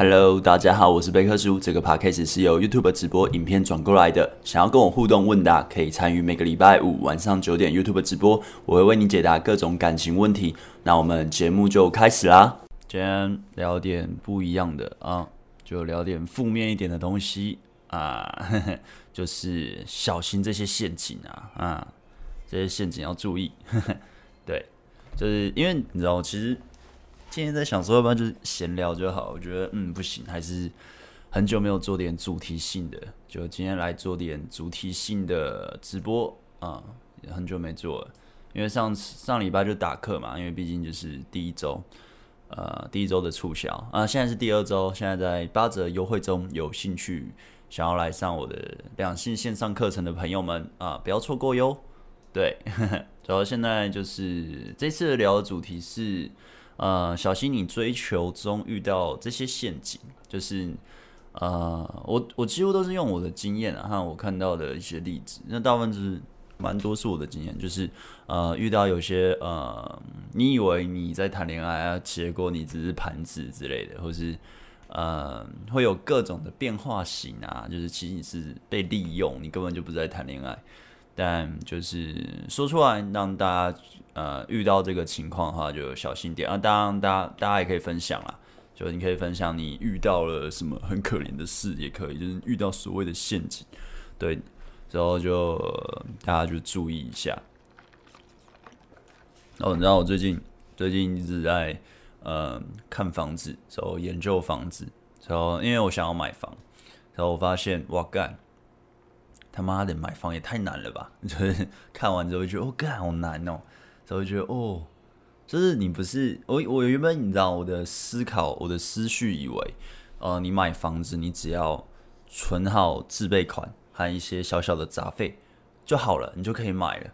Hello，大家好，我是贝克叔。这个 podcast 是由 YouTube 直播影片转过来的。想要跟我互动问答，可以参与每个礼拜五晚上九点 YouTube 直播，我会为你解答各种感情问题。那我们节目就开始啦。今天聊点不一样的啊，就聊点负面一点的东西啊，呵呵，就是小心这些陷阱啊啊，这些陷阱要注意。呵呵，对，就是因为你知道，其实。今天在想说，要不然就是闲聊就好。我觉得，嗯，不行，还是很久没有做点主题性的，就今天来做点主题性的直播啊，也很久没做了。因为上上礼拜就打课嘛，因为毕竟就是第一周，呃，第一周的促销啊，现在是第二周，现在在八折优惠中，有兴趣想要来上我的两性线上课程的朋友们啊，不要错过哟。对，主要现在就是这次聊的主题是。呃，小心你追求中遇到这些陷阱，就是呃，我我几乎都是用我的经验啊，和我看到的一些例子，那大部分就是蛮多是我的经验，就是呃，遇到有些呃，你以为你在谈恋爱啊，结果你只是盘子之类的，或是呃，会有各种的变化型啊，就是其实你是被利用，你根本就不在谈恋爱。但就是说出来，让大家呃遇到这个情况的话，就小心点啊。当然，大家大家也可以分享啦，就你可以分享你遇到了什么很可怜的事，也可以，就是遇到所谓的陷阱，对，然后就大家就注意一下。哦，你知道我最近最近一直在呃看房子，然后研究房子，然后因为我想要买房，然后我发现哇干。他妈的，买房也太难了吧！就是看完之后觉得，哦，干好难哦。才会觉得，哦，就是你不是我，我原本你知道我的思考，我的思绪以为，呃，你买房子，你只要存好自备款和一些小小的杂费就好了，你就可以买了。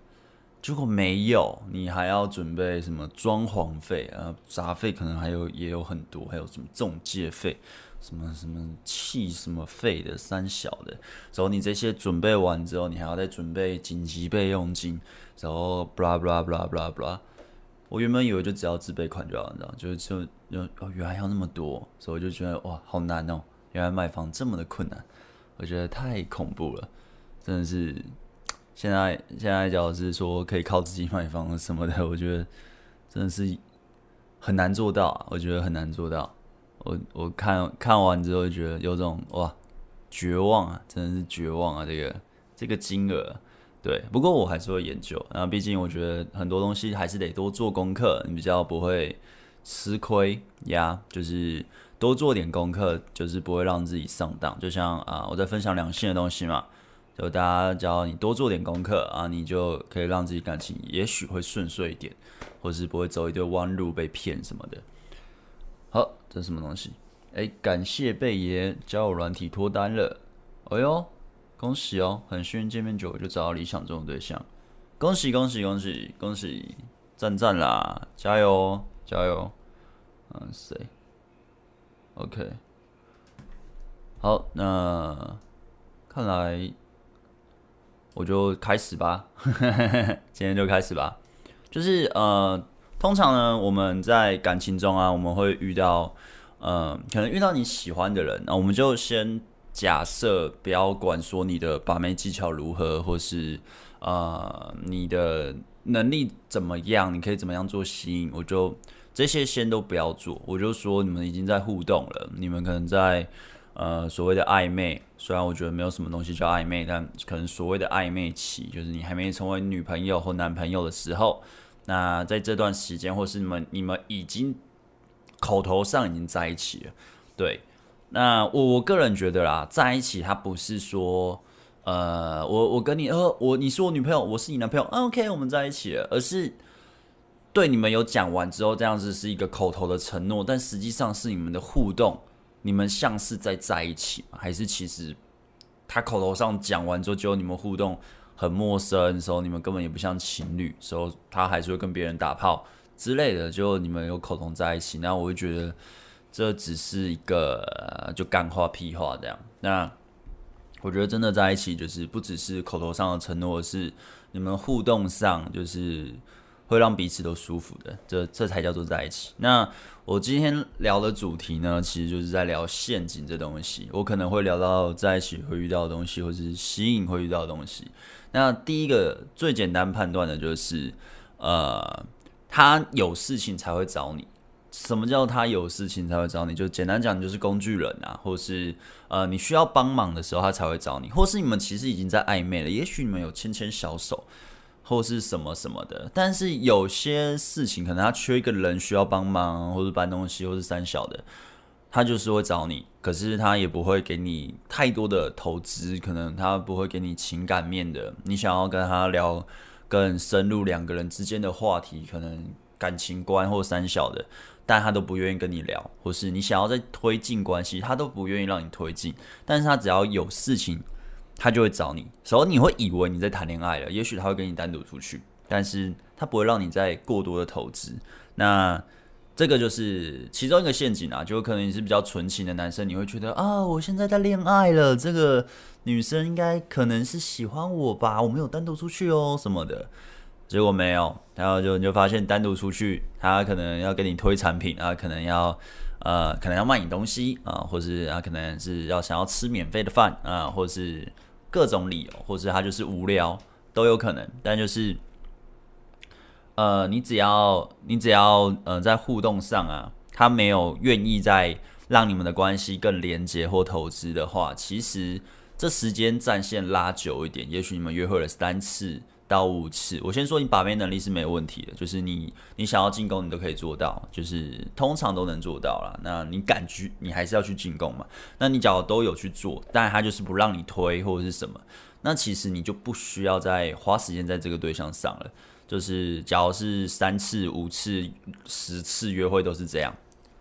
结果没有，你还要准备什么装潢费啊，杂费可能还有也有很多，还有什么中介费。什么什么气什么肺的三小的，然后你这些准备完之后，你还要再准备紧急备用金，然后 blah blah blah blah blah。我原本以为就只要自备款就好，你知道，就就就哦，原来要那么多，所以我就觉得哇，好难哦，原来卖房这么的困难，我觉得太恐怖了，真的是。现在现在假如是说可以靠自己买房什么的，我觉得真的是很难做到，我觉得很难做到。我我看看完之后觉得有种哇绝望啊，真的是绝望啊！这个这个金额，对，不过我还是会研究。然后毕竟我觉得很多东西还是得多做功课，你比较不会吃亏呀。就是多做点功课，就是不会让自己上当。就像啊，我在分享两性的东西嘛，就大家只要你多做点功课啊，你就可以让自己感情也许会顺遂一点，或是不会走一堆弯路被骗什么的。好。这是什么东西？哎，感谢贝爷交友软体脱单了！哎呦，恭喜哦！很幸运见面久就找到理想中的对象，恭喜恭喜恭喜恭喜！赞赞啦，加油加油！嗯，谁？OK，好，那看来我就开始吧，今天就开始吧。就是呃。通常呢，我们在感情中啊，我们会遇到，呃，可能遇到你喜欢的人，那我们就先假设，不要管说你的把妹技巧如何，或是呃你的能力怎么样，你可以怎么样做吸引，我就这些先都不要做，我就说你们已经在互动了，你们可能在呃所谓的暧昧，虽然我觉得没有什么东西叫暧昧，但可能所谓的暧昧期，就是你还没成为女朋友或男朋友的时候。那在这段时间，或是你们你们已经口头上已经在一起了，对。那我我个人觉得啦，在一起他不是说，呃，我我跟你，呃，我你是我女朋友，我是你男朋友，，OK，我们在一起了，而是对你们有讲完之后，这样子是一个口头的承诺，但实际上是你们的互动，你们像是在在一起？还是其实他口头上讲完之后，就你们互动？很陌生的时候，你们根本也不像情侣，时候他还是会跟别人打炮之类的，就你们有口头在一起，那我会觉得这只是一个就干话屁话这样。那我觉得真的在一起，就是不只是口头上的承诺，是你们互动上就是会让彼此都舒服的，这这才叫做在一起。那我今天聊的主题呢，其实就是在聊陷阱这东西。我可能会聊到在一起会遇到的东西，或是吸引会遇到的东西。那第一个最简单判断的就是，呃，他有事情才会找你。什么叫他有事情才会找你？就简单讲，就是工具人啊，或是呃，你需要帮忙的时候他才会找你，或是你们其实已经在暧昧了，也许你们有牵牵小手，或是什么什么的。但是有些事情可能他缺一个人需要帮忙，或是搬东西，或是三小的，他就是会找你。可是他也不会给你太多的投资，可能他不会给你情感面的。你想要跟他聊更深入两个人之间的话题，可能感情观或三小的。但他都不愿意跟你聊，或是你想要再推进关系，他都不愿意让你推进。但是他只要有事情，他就会找你。所以你会以为你在谈恋爱了，也许他会跟你单独出去，但是他不会让你再过多的投资。那这个就是其中一个陷阱啊，就可能你是比较纯情的男生，你会觉得啊，我现在在恋爱了，这个女生应该可能是喜欢我吧，我没有单独出去哦什么的。结果没有，然后就你就发现单独出去，他可能要给你推产品啊，可能要呃，可能要卖你东西啊，或是他可能是要想要吃免费的饭啊，或是各种理由，或是他就是无聊都有可能。但就是呃，你只要你只要呃在互动上啊，他没有愿意再让你们的关系更连接或投资的话，其实这时间战线拉久一点，也许你们约会了三次。到五次，我先说你把妹能力是没有问题的，就是你你想要进攻，你都可以做到，就是通常都能做到啦。那你敢去，你还是要去进攻嘛。那你假如都有去做，但他就是不让你推或者是什么，那其实你就不需要再花时间在这个对象上了。就是假如是三次、五次、十次约会都是这样，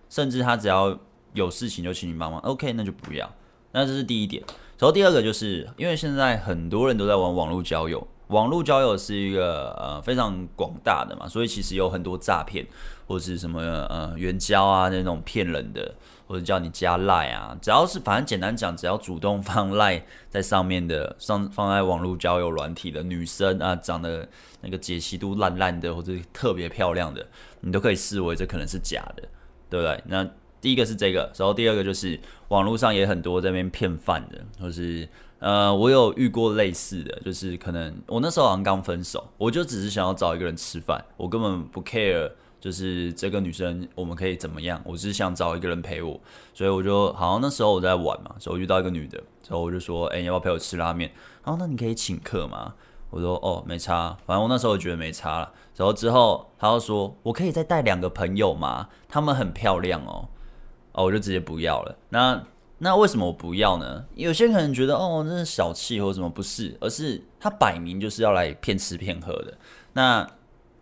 甚至他只要有事情就请你帮忙，OK，那就不要。那这是第一点。然后第二个就是因为现在很多人都在玩网络交友。网络交友是一个呃非常广大的嘛，所以其实有很多诈骗或者是什么呃援交啊那种骗人的，或者叫你加赖啊，只要是反正简单讲，只要主动放赖在上面的，上放在网络交友软体的女生啊，长得那个解析度烂烂的或者特别漂亮的，你都可以视为这可能是假的，对不对？那第一个是这个，然后第二个就是网络上也很多在那边骗饭的，或是。呃，我有遇过类似的，就是可能我那时候好像刚分手，我就只是想要找一个人吃饭，我根本不 care，就是这个女生我们可以怎么样，我只是想找一个人陪我，所以我就好像那时候我在玩嘛，所以我遇到一个女的，然后我就说，哎、你要不要陪我吃拉面？然后那你可以请客吗？我说，哦，没差，反正我那时候觉得没差了。然后之后他又说，我可以再带两个朋友吗？他们很漂亮哦，哦，我就直接不要了。那。那为什么我不要呢？有些人可能觉得哦，这是小气或者什么，不是，而是他摆明就是要来骗吃骗喝的。那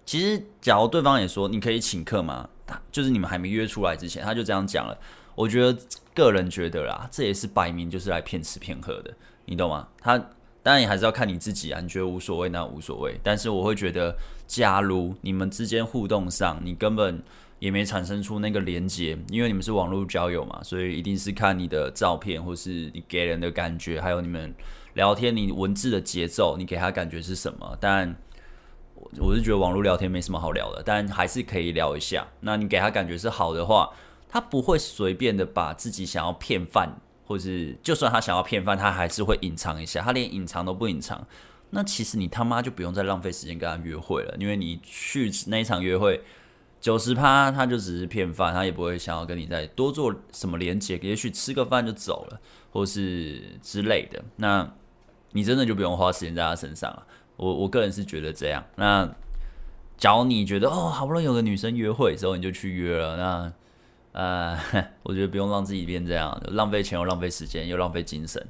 其实，假如对方也说你可以请客吗？他就是你们还没约出来之前，他就这样讲了。我觉得个人觉得啦，这也是摆明就是来骗吃骗喝的，你懂吗？他当然也还是要看你自己啊，你觉得无所谓那无所谓。但是我会觉得，假如你们之间互动上，你根本。也没产生出那个连接，因为你们是网络交友嘛，所以一定是看你的照片，或是你给人的感觉，还有你们聊天，你文字的节奏，你给他感觉是什么？但我是觉得网络聊天没什么好聊的，但还是可以聊一下。那你给他感觉是好的话，他不会随便的把自己想要骗饭，或是就算他想要骗饭，他还是会隐藏一下，他连隐藏都不隐藏。那其实你他妈就不用再浪费时间跟他约会了，因为你去那一场约会。九十趴，他就只是骗饭，他也不会想要跟你再多做什么连接，也许吃个饭就走了，或是之类的。那你真的就不用花时间在他身上了。我我个人是觉得这样。那假如你觉得哦，好不容易有个女生约会的时候你就去约了，那呃，我觉得不用让自己变这样，浪费钱又浪费时间又浪费精神。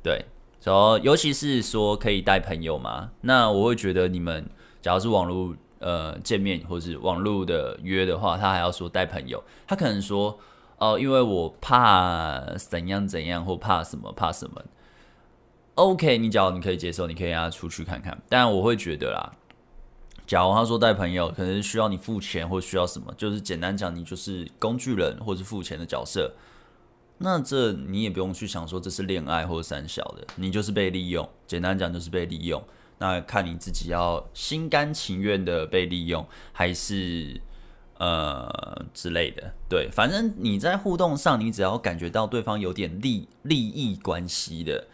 对，然后尤其是说可以带朋友嘛，那我会觉得你们假如是网络。呃，见面或是网络的约的话，他还要说带朋友，他可能说哦、因为我怕怎样怎样，或怕什么怕什么。OK，你假如你可以接受，你可以让他出去看看。但我会觉得啦，假如他说带朋友，可能需要你付钱或需要什么，就是简单讲，你就是工具人或是付钱的角色。那这你也不用去想说这是恋爱或者三小的，你就是被利用。简单讲就是被利用。那看你自己要心甘情愿的被利用，还是呃之类的。对，反正你在互动上，你只要感觉到对方有点利利益关系的。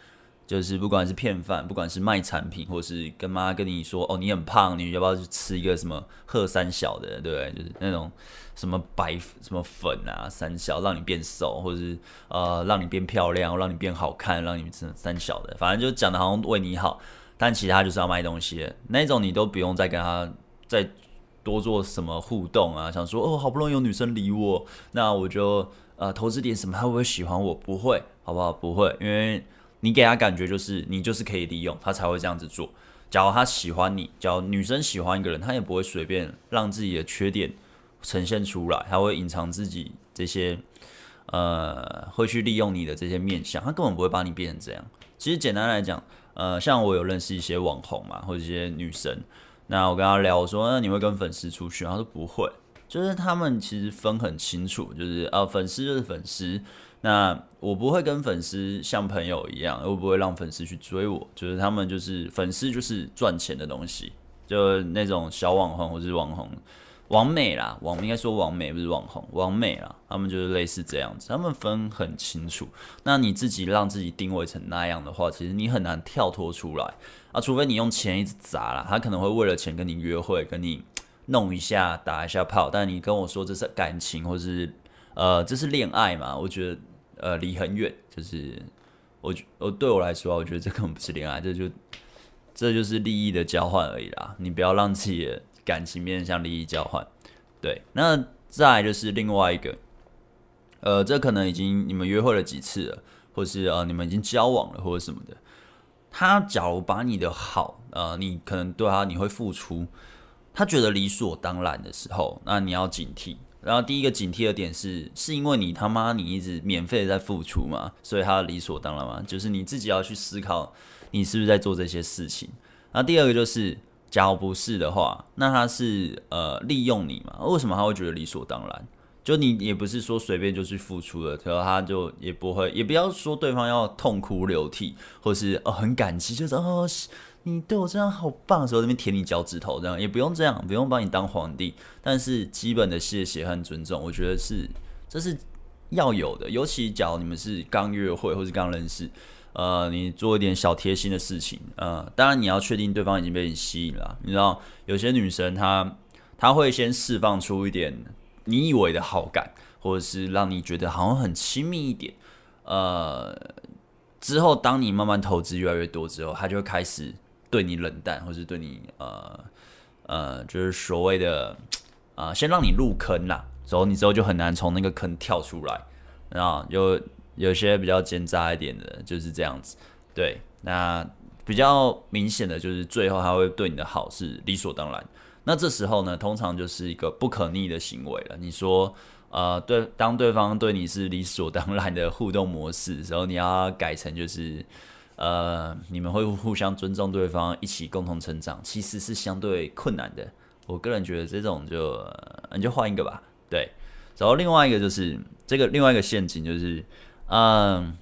就是不管是骗饭，不管是卖产品，或是跟妈跟你说哦，你很胖，你要不要去吃一个什么贺三小的，对？就是那种什么白什么粉啊，三小让你变瘦，或者是呃让你变漂亮，让你变好看，让你吃三小的，反正就讲的好像为你好，但其他就是要卖东西的，那种你都不用再跟他再多做什么互动啊，想说哦，好不容易有女生理我，那我就呃投资点什么，他会不会喜欢我？不会，好不好？不会，因为。你给他感觉就是你就是可以利用他才会这样子做。假如他喜欢你，假如女生喜欢一个人，他也不会随便让自己的缺点呈现出来，他会隐藏自己这些呃会去利用你的这些面相，他根本不会把你变成这样。其实简单来讲，呃，像我有认识一些网红嘛，或者一些女生，那我跟他聊，我说那你会跟粉丝出去？他说不会，就是他们其实分很清楚，就是啊，粉丝就是粉丝。那我不会跟粉丝像朋友一样，我不会让粉丝去追我，就是他们就是粉丝就是赚钱的东西，就那种小网红或是网红、网美啦，网应该说网美不是网红，网美啦，他们就是类似这样子，他们分很清楚。那你自己让自己定位成那样的话，其实你很难跳脱出来啊，除非你用钱一直砸啦，他可能会为了钱跟你约会，跟你弄一下打一下炮，但你跟我说这是感情或是呃这是恋爱嘛，我觉得。呃，离很远，就是我，我对我来说，我觉得这根本不是恋爱，这就这就是利益的交换而已啦。你不要让自己感情变成像利益交换。对，那再来就是另外一个，呃，这可能已经你们约会了几次了，或是呃你们已经交往了，或者什么的。他假如把你的好，呃，你可能对他你会付出，他觉得理所当然的时候，那你要警惕。然后第一个警惕的点是，是因为你他妈你一直免费在付出嘛，所以他理所当然嘛，就是你自己要去思考，你是不是在做这些事情。那第二个就是，假如不是的话，那他是呃利用你嘛？为什么他会觉得理所当然？就你也不是说随便就去付出了，然后他就也不会，也不要说对方要痛哭流涕，或是哦很感激，就是哦。你对我这样好棒的时候，那边舔你脚趾头，这样也不用这样，不用把你当皇帝。但是基本的谢谢和尊重，我觉得是这是要有的。尤其假如你们是刚约会或是刚认识，呃，你做一点小贴心的事情，呃，当然你要确定对方已经被你吸引了。你知道有些女生她她会先释放出一点你以为的好感，或者是让你觉得好像很亲密一点。呃，之后当你慢慢投资越来越多之后，她就会开始。对你冷淡，或是对你呃呃，就是所谓的啊、先让你入坑啦，之后你之后就很难从那个坑跳出来。然后有有些比较奸诈一点的，就是这样子。对，那比较明显的就是最后他会对你的好是理所当然。那这时候呢，通常就是一个不可逆的行为了。你说呃，对，当对方对你是理所当然的互动模式的时候，你要改成就是。呃，你们会互相尊重对方，一起共同成长，其实是相对困难的。我个人觉得这种就，你就换一个吧。对，然后另外一个就是这个另外一个陷阱就是，嗯，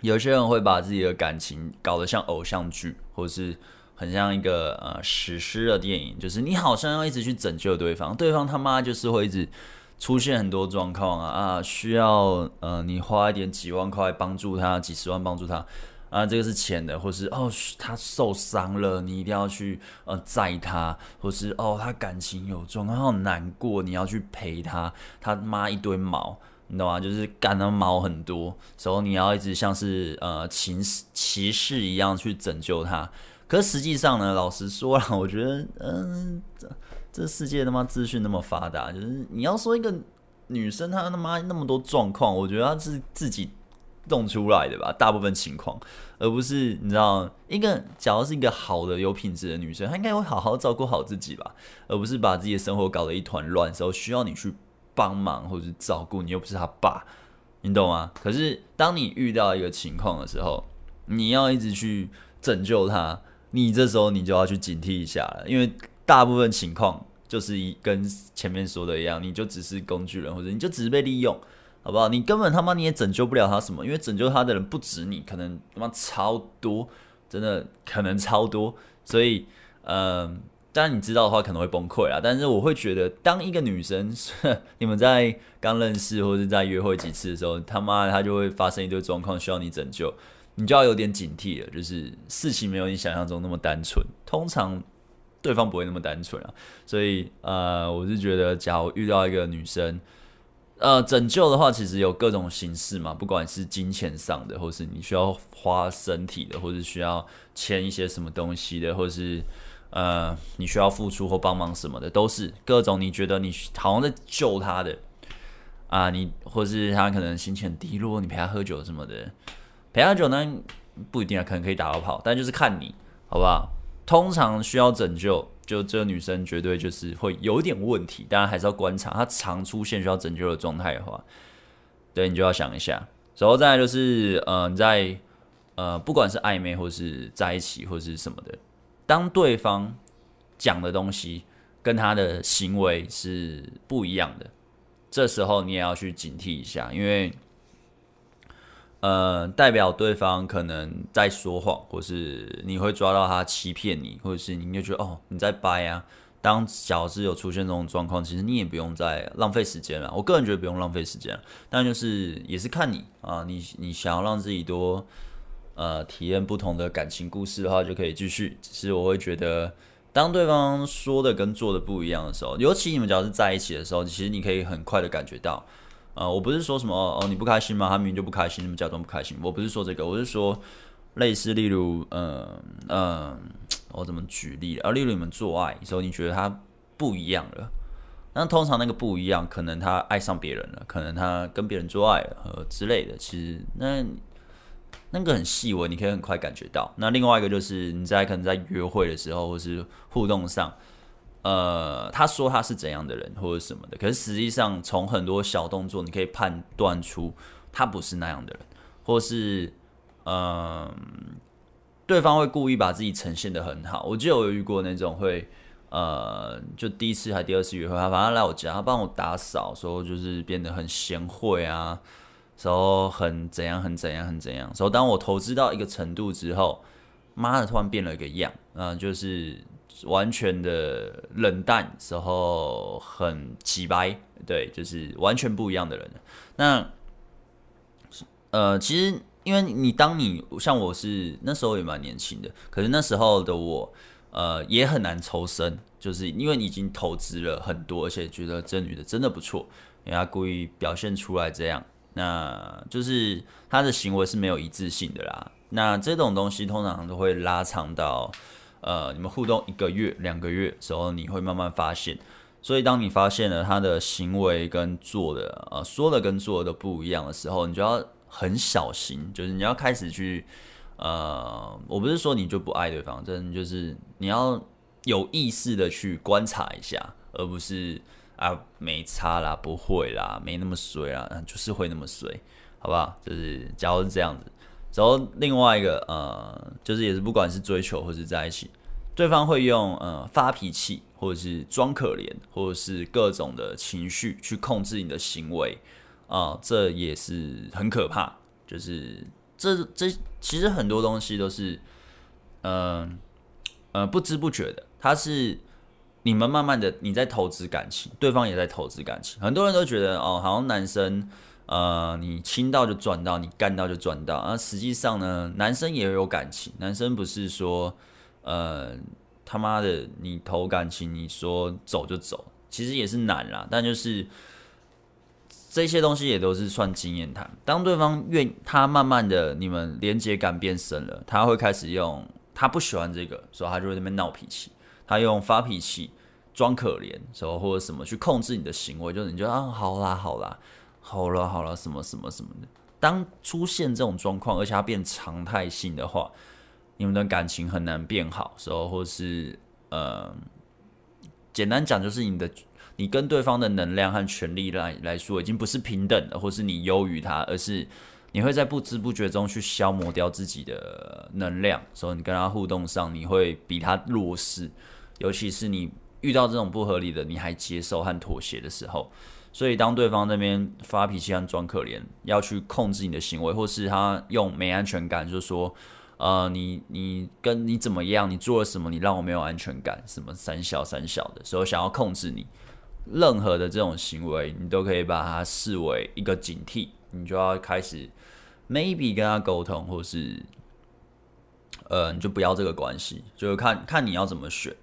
有些人会把自己的感情搞得像偶像剧，或是很像一个呃史诗的电影，就是你好像要一直去拯救对方，对方他妈就是会一直出现很多状况啊啊，需要呃你花一点几万块帮助他，几十万帮助他。啊，这个是钱的，或是哦，他受伤了，你一定要去呃载他，或是哦，他感情有状，他好难过，你要去陪他，他妈一堆毛，你懂吗？就是干的毛很多，时候你要一直像是呃骑士骑士一样去拯救他。可实际上呢，老实说了，我觉得嗯，这这世界他妈资讯那么发达，就是你要说一个女生她他妈那么多状况，我觉得她是自己。弄出来的吧，大部分情况，而不是你知道，一个假如是一个好的有品质的女生，她应该会好好照顾好自己吧，而不是把自己的生活搞得一团乱时候，需要你去帮忙或者是照顾，你又不是他爸，你懂吗？可是当你遇到一个情况的时候，你要一直去拯救他，你这时候你就要去警惕一下了，因为大部分情况就是一跟前面说的一样，你就只是工具人，或者你就只是被利用。好不好？你根本他妈你也拯救不了他什么，因为拯救他的人不止你，可能他妈超多。真的可能超多。所以，嗯，当然你知道的话可能会崩溃啊。但是我会觉得，当一个女生 你们在刚认识或者在约会几次的时候，他妈她就会发生一堆状况需要你拯救，你就要有点警惕了。就是事情没有你想象中那么单纯，通常对方不会那么单纯啊。所以，呃，我是觉得，假如遇到一个女生，呃，拯救的话，其实有各种形式嘛，不管是金钱上的，或是你需要花身体的，或是需要签一些什么东西的，或是呃，你需要付出或帮忙什么的，都是各种你觉得你好像在救他的啊，你或是他可能心情低落，你陪他喝酒什么的，陪他酒呢不一定啊，可能可以打到跑，但就是看你好不好？通常需要拯救。就这个女生绝对就是会有点问题，当然还是要观察她常出现需要拯救的状态的话，对，你就要想一下。然后再来就是，呃，你在呃，不管是暧昧或是在一起或是什么的，当对方讲的东西跟他的行为是不一样的，这时候你也要去警惕一下，因为。呃，代表对方可能在说谎，或是你会抓到他欺骗你，或者是你就觉得哦，你在掰啊。当小智有出现这种状况，其实你也不用再浪费时间了。我个人觉得不用浪费时间，但就是也是看你啊，你你想要让自己多呃体验不同的感情故事的话，就可以继续。只是我会觉得，当对方说的跟做的不一样的时候，尤其你们只要是在一起的时候，其实你可以很快的感觉到。呃，我不是说什么哦，你不开心吗？他明明就不开心，你们假装不开心。我不是说这个，我是说类似，例如，嗯嗯，我怎么举例啊？例如你们做爱的时候，你觉得他不一样了，那通常那个不一样，可能他爱上别人了，可能他跟别人做爱了和之类的。其实那那个很细微，你可以很快感觉到。那另外一个就是你在可能在约会的时候，或是互动上。呃，他说他是怎样的人或者什么的，可是实际上从很多小动作，你可以判断出他不是那样的人，或是嗯、对方会故意把自己呈现得很好。我就有遇过那种会呃，就第一次还第二次约会，他反正来我家，他帮我打扫，说就是变得很贤惠啊，时候很怎样很怎样很怎样。时候当我投资到一个程度之后，妈的，突然变了一个样，嗯、就是。完全的冷淡，时候很直白，对，就是完全不一样的人。那，呃，其实因为你当你像我是那时候也蛮年轻的，可是那时候的我，呃，也很难抽身，就是因为你已经投资了很多，而且觉得这女的真的不错，人家故意表现出来这样，那就是他的行为是没有一致性的啦。那这种东西通常都会拉长到。呃，你们互动一个月、两个月的时候，你会慢慢发现。所以，当你发现了他的行为跟做的，呃，说的跟做的不一样的时候，你就要很小心，就是你要开始去，呃，我不是说你就不爱对方，真就是你要有意识的去观察一下，而不是啊没差啦，不会啦，没那么衰啦，就是会那么衰，好不好？就是假如是这样子。然后另外一个呃，就是也是不管是追求或是在一起，对方会用呃发脾气，或者是装可怜，或者是各种的情绪去控制你的行为啊、这也是很可怕。就是这这其实很多东西都是嗯呃，呃不知不觉的，它是你们慢慢的你在投资感情，对方也在投资感情。很多人都觉得哦，好像男生。呃，你亲到就赚到，你干到就赚到。而实际上呢，男生也有感情，男生不是说，呃，他妈的，你投感情，你说走就走，其实也是难啦。但就是这些东西也都是算经验谈。当对方愿，他慢慢的你们连接感变深了，他会开始用他不喜欢这个，所以他就会那边闹脾气，他用发脾气、装可怜，时候或者什么去控制你的行为，就是你就啊，好啦，好啦。好了好了，什么什么什么的。当出现这种状况，而且它变常态性的话，你们的感情很难变好。时候，或是呃，简单讲，就是你的你跟对方的能量和权力来来说，已经不是平等的，或是你优于他，而是你会在不知不觉中去消磨掉自己的能量。所以你跟他互动上，你会比他弱势，尤其是你遇到这种不合理的，你还接受和妥协的时候。所以，当对方那边发脾气和装可怜，要去控制你的行为，或是他用没安全感，就说，呃，你你跟你怎么样，你做了什么，你让我没有安全感，什么三小三小的，所以我想要控制你，任何的这种行为，你都可以把它视为一个警惕，你就要开始 maybe 跟他沟通，或是呃，你就不要这个关系，就是看看你要怎么选。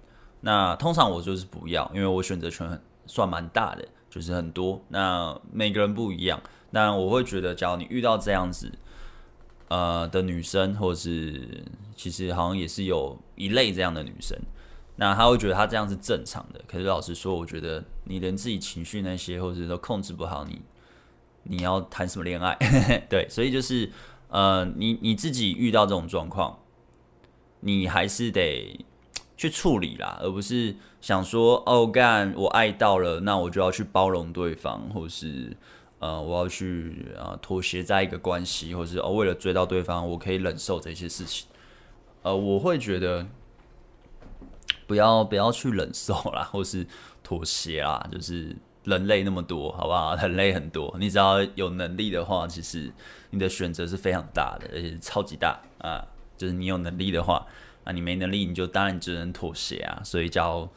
那通常我就是不要，因为我选择权很算蛮大的，就是很多。那每个人不一样，那我会觉得，假如你遇到这样子。呃的女生，或者是其实好像也是有一类这样的女生，那她会觉得她这样是正常的。可是老实说，我觉得你连自己情绪那些，或者都控制不好，你你要谈什么恋爱？对，所以就是呃，你你自己遇到这种状况，你还是得去处理啦，而不是想说哦干我爱到了，那我就要去包容对方，或是。呃，我要去啊、妥协在一个关系，或是哦为了追到对方，我可以忍受这些事情。呃，我会觉得不要不要去忍受啦，或是妥协啦，就是人类那么多，好不好？人类很多，你只要有能力的话，其实你的选择是非常大的，而且超级大啊。就是你有能力的话，啊，你没能力，你就当然只能妥协啊。所以叫。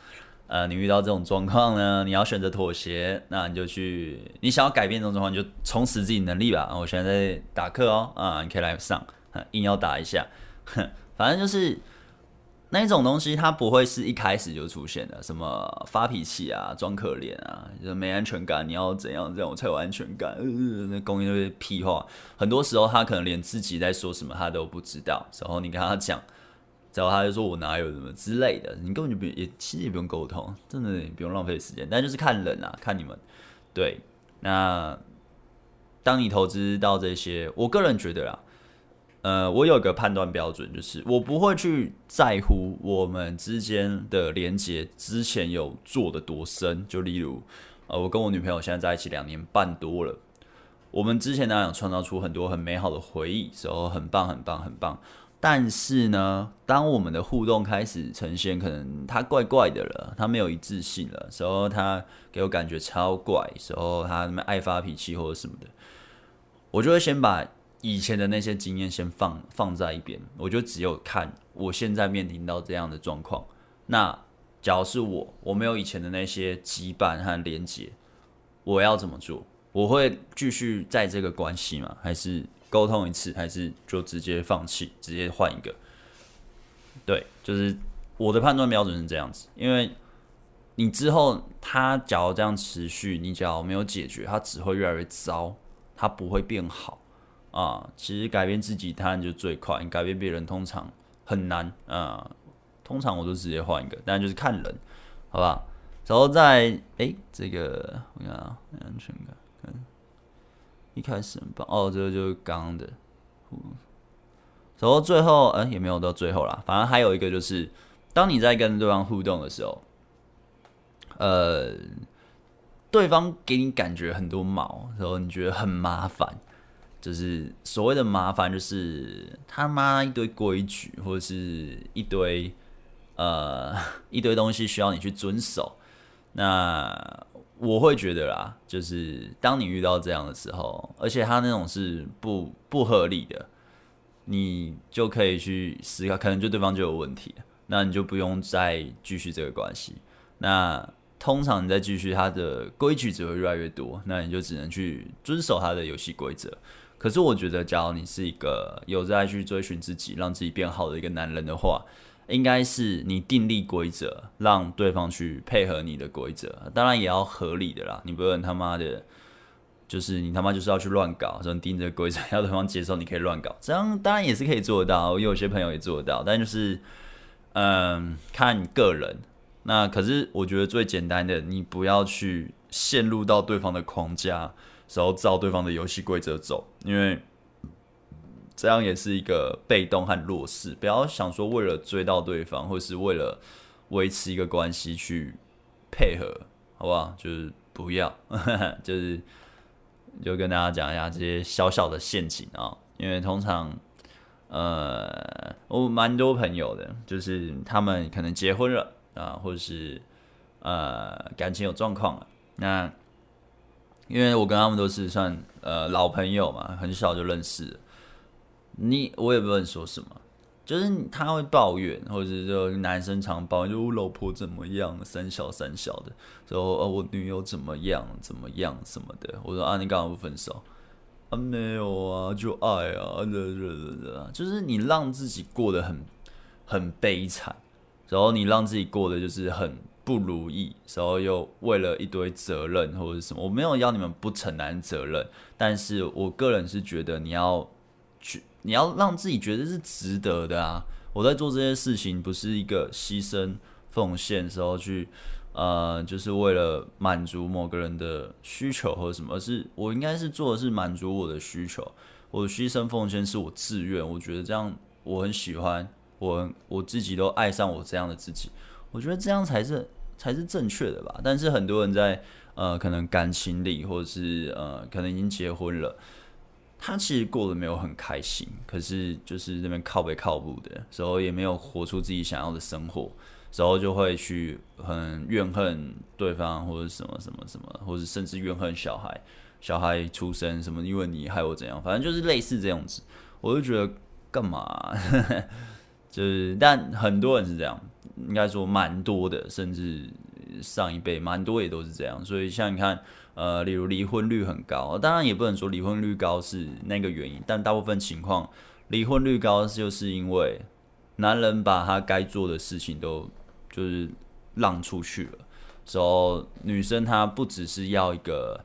呃，你遇到这种状况呢，你要选择妥协，那你就去，你想要改变这种状况，你就充实自己能力吧。我现在在打课哦，啊，你可以来上，硬要打一下，哼，反正就是那一种东西，它不会是一开始就出现的，什么发脾气啊，装可怜啊，就没安全感，你要怎样这样才有安全感？呃，那公一堆屁话，很多时候他可能连自己在说什么他都不知道，然后你跟他讲。然后他就说：“我哪有什么之类的，你根本就不也其实也不用沟通，真的不用浪费时间。但就是看人啊，看你们。对，那当你投资到这些，我个人觉得啦，呃，我有一个判断标准，就是我不会去在乎我们之间的连接之前有做的多深。就例如，呃，我跟我女朋友现在在一起两年半多了，我们之前呢有创造出很多很美好的回忆，时候很棒，很棒，很棒。”但是呢，当我们的互动开始呈现，可能他怪怪的了，他没有一致性了，时候他给我感觉超怪，时候他爱发脾气或者什么的，我就会先把以前的那些经验先放放在一边，我就只有看我现在面临到这样的状况。那假如是我，我没有以前的那些羁绊和连结，我要怎么做？我会继续在这个关系吗？还是？沟通一次，还是就直接放弃，直接换一个？对，就是我的判断标准是这样子。因为你之后他假如这样持续，你假如没有解决，他只会越来越糟，他不会变好啊。其实改变自己，当然就最快；你改变别人，通常很难啊。通常我都直接换一个，但就是看人，好不好？然后在哎、这个我看啊，安全感，一开始很棒哦，这个就是刚的，嗯，然后最后，嗯，也没有到最后啦。反正还有一个就是，当你在跟对方互动的时候，呃，对方给你感觉很多毛，然后你觉得很麻烦，就是所谓的麻烦，就是他妈一堆规矩，或者是一堆呃 一堆东西需要你去遵守，那。我会觉得啦，就是当你遇到这样的时候，而且他那种是不不合理的，你就可以去思考，可能就对方就有问题，那你就不用再继续这个关系。那通常你再继续，他的规矩只会越来越多，那你就只能去遵守他的游戏规则。可是我觉得，假如你是一个有在去追寻自己，让自己变好的一个男人的话，应该是你订立规则，让对方去配合你的规则，当然也要合理的啦。你不能他妈的，就是你他妈就是要去乱搞，说你定这个规则，要对方接受，你可以乱搞，这样当然也是可以做得到。我有些朋友也做到，但就是，嗯，看个人。那可是我觉得最简单的，你不要去陷入到对方的框架，然后照对方的游戏规则走，因为。这样也是一个被动和弱势，不要想说为了追到对方，或是为了维持一个关系去配合，好不好？就是不要，就是就跟大家讲一下这些小小的陷阱啊。因为通常，呃，我蛮多朋友的，就是他们可能结婚了啊，或是呃感情有状况了。那因为我跟他们都是算呃老朋友嘛，很小就认识。你我也不能说什么，就是他会抱怨，或者是说男生常抱怨，就我老婆怎么样，三小三小的，说呃我女友怎么样怎么样什么的。我说啊，你干嘛不分手？啊没有啊，就爱啊，就是你让自己过得很很悲惨，然后你让自己过得就是很。不如意，然后又为了一堆责任或者什么，我没有要你们不承担责任，但是我个人是觉得你要，你要让自己觉得是值得的啊！我在做这些事情不是一个牺牲奉献时候去，呃，就是为了满足某个人的需求或者什么，而是我应该是做的是满足我的需求，我牺牲奉献是我自愿，我觉得这样我很喜欢，我我自己都爱上我这样的自己，我觉得这样才是。才是正确的吧，但是很多人在呃可能感情里，或者是呃可能已经结婚了，他其实过得没有很开心，可是就是那边靠北靠北的时候，也没有活出自己想要的生活，时候就会去很怨恨对方或者什么什么什么，或者甚至怨恨小孩，小孩出生什么，因为你害我怎样，反正就是类似这样子，我就觉得干嘛？就是，但很多人是这样。应该说蛮多的，甚至上一辈蛮多也都是这样。所以像你看，呃，例如离婚率很高，当然也不能说离婚率高是那个原因，但大部分情况离婚率高就是因为男人把他该做的事情都就是让出去了，然后女生她不只是要一个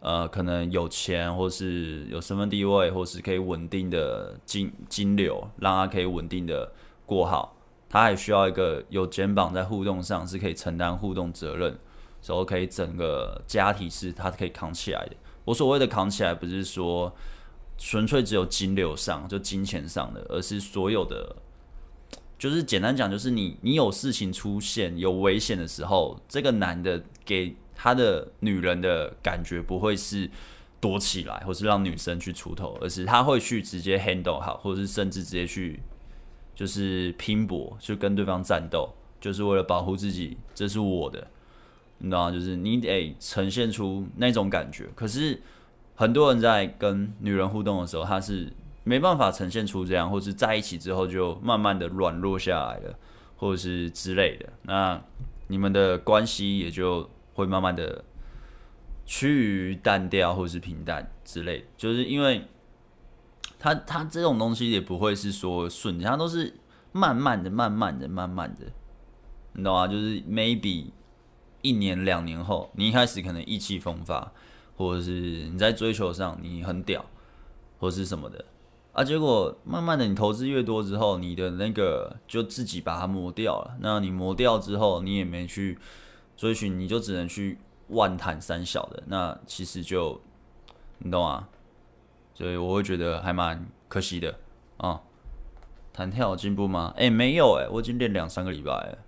呃可能有钱或是有身份地位，或是可以稳定的金金流，让她可以稳定的过好。他还需要一个有肩膀在互动上是可以承担互动责任，然后可以整个家庭是他可以扛起来的。我所谓的扛起来，不是说纯粹只有金流上就金钱上的，而是所有的，就是简单讲，就是你你有事情出现有危险的时候，这个男的给他的女人的感觉不会是躲起来，或是让女生去出头，而是他会去直接 handle 好，或者是甚至直接去。就是拼搏，就跟对方战斗，就是为了保护自己。这是我的，你知道？就是你得呈现出那种感觉。可是很多人在跟女人互动的时候，他是没办法呈现出这样，或是在一起之后就慢慢的软弱下来了，或者是之类的。那你们的关系也就会慢慢的趋于淡掉，或是平淡之类的。就是因为。他他这种东西也不会是说瞬间，他都是慢慢的、慢慢的、慢慢的，你懂吗？就是 maybe 一年两年后，你一开始可能意气风发，或者是你在追求上你很屌，或是什么的啊，结果慢慢的你投资越多之后，你的那个就自己把它磨掉了。那你磨掉之后，你也没去追寻，你就只能去万谈三小的，那其实就你懂吗？所以我会觉得还蛮可惜的啊。弹跳有进步吗？哎、没有哎、我已经练两三个礼拜了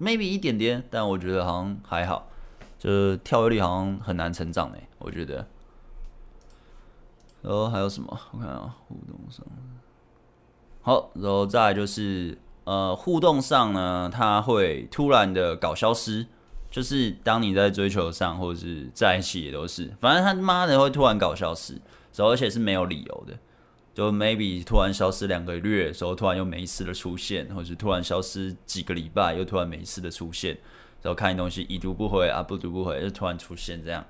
，maybe 一点点，但我觉得好像还好。就是跳跃力好像很难成长哎、我觉得。然后还有什么？我看啊，互动上。好，然后再就是呃，互动上呢，它会突然的搞消失，就是当你在追求上或者是在一起也都是，反正他妈的会突然搞消失。而且是没有理由的，就 maybe 突然消失两个月，时候突然又没事的出现，或者是突然消失几个礼拜，又突然没事的出现，然后看你东西已读不回啊，不读不回，就突然出现这样。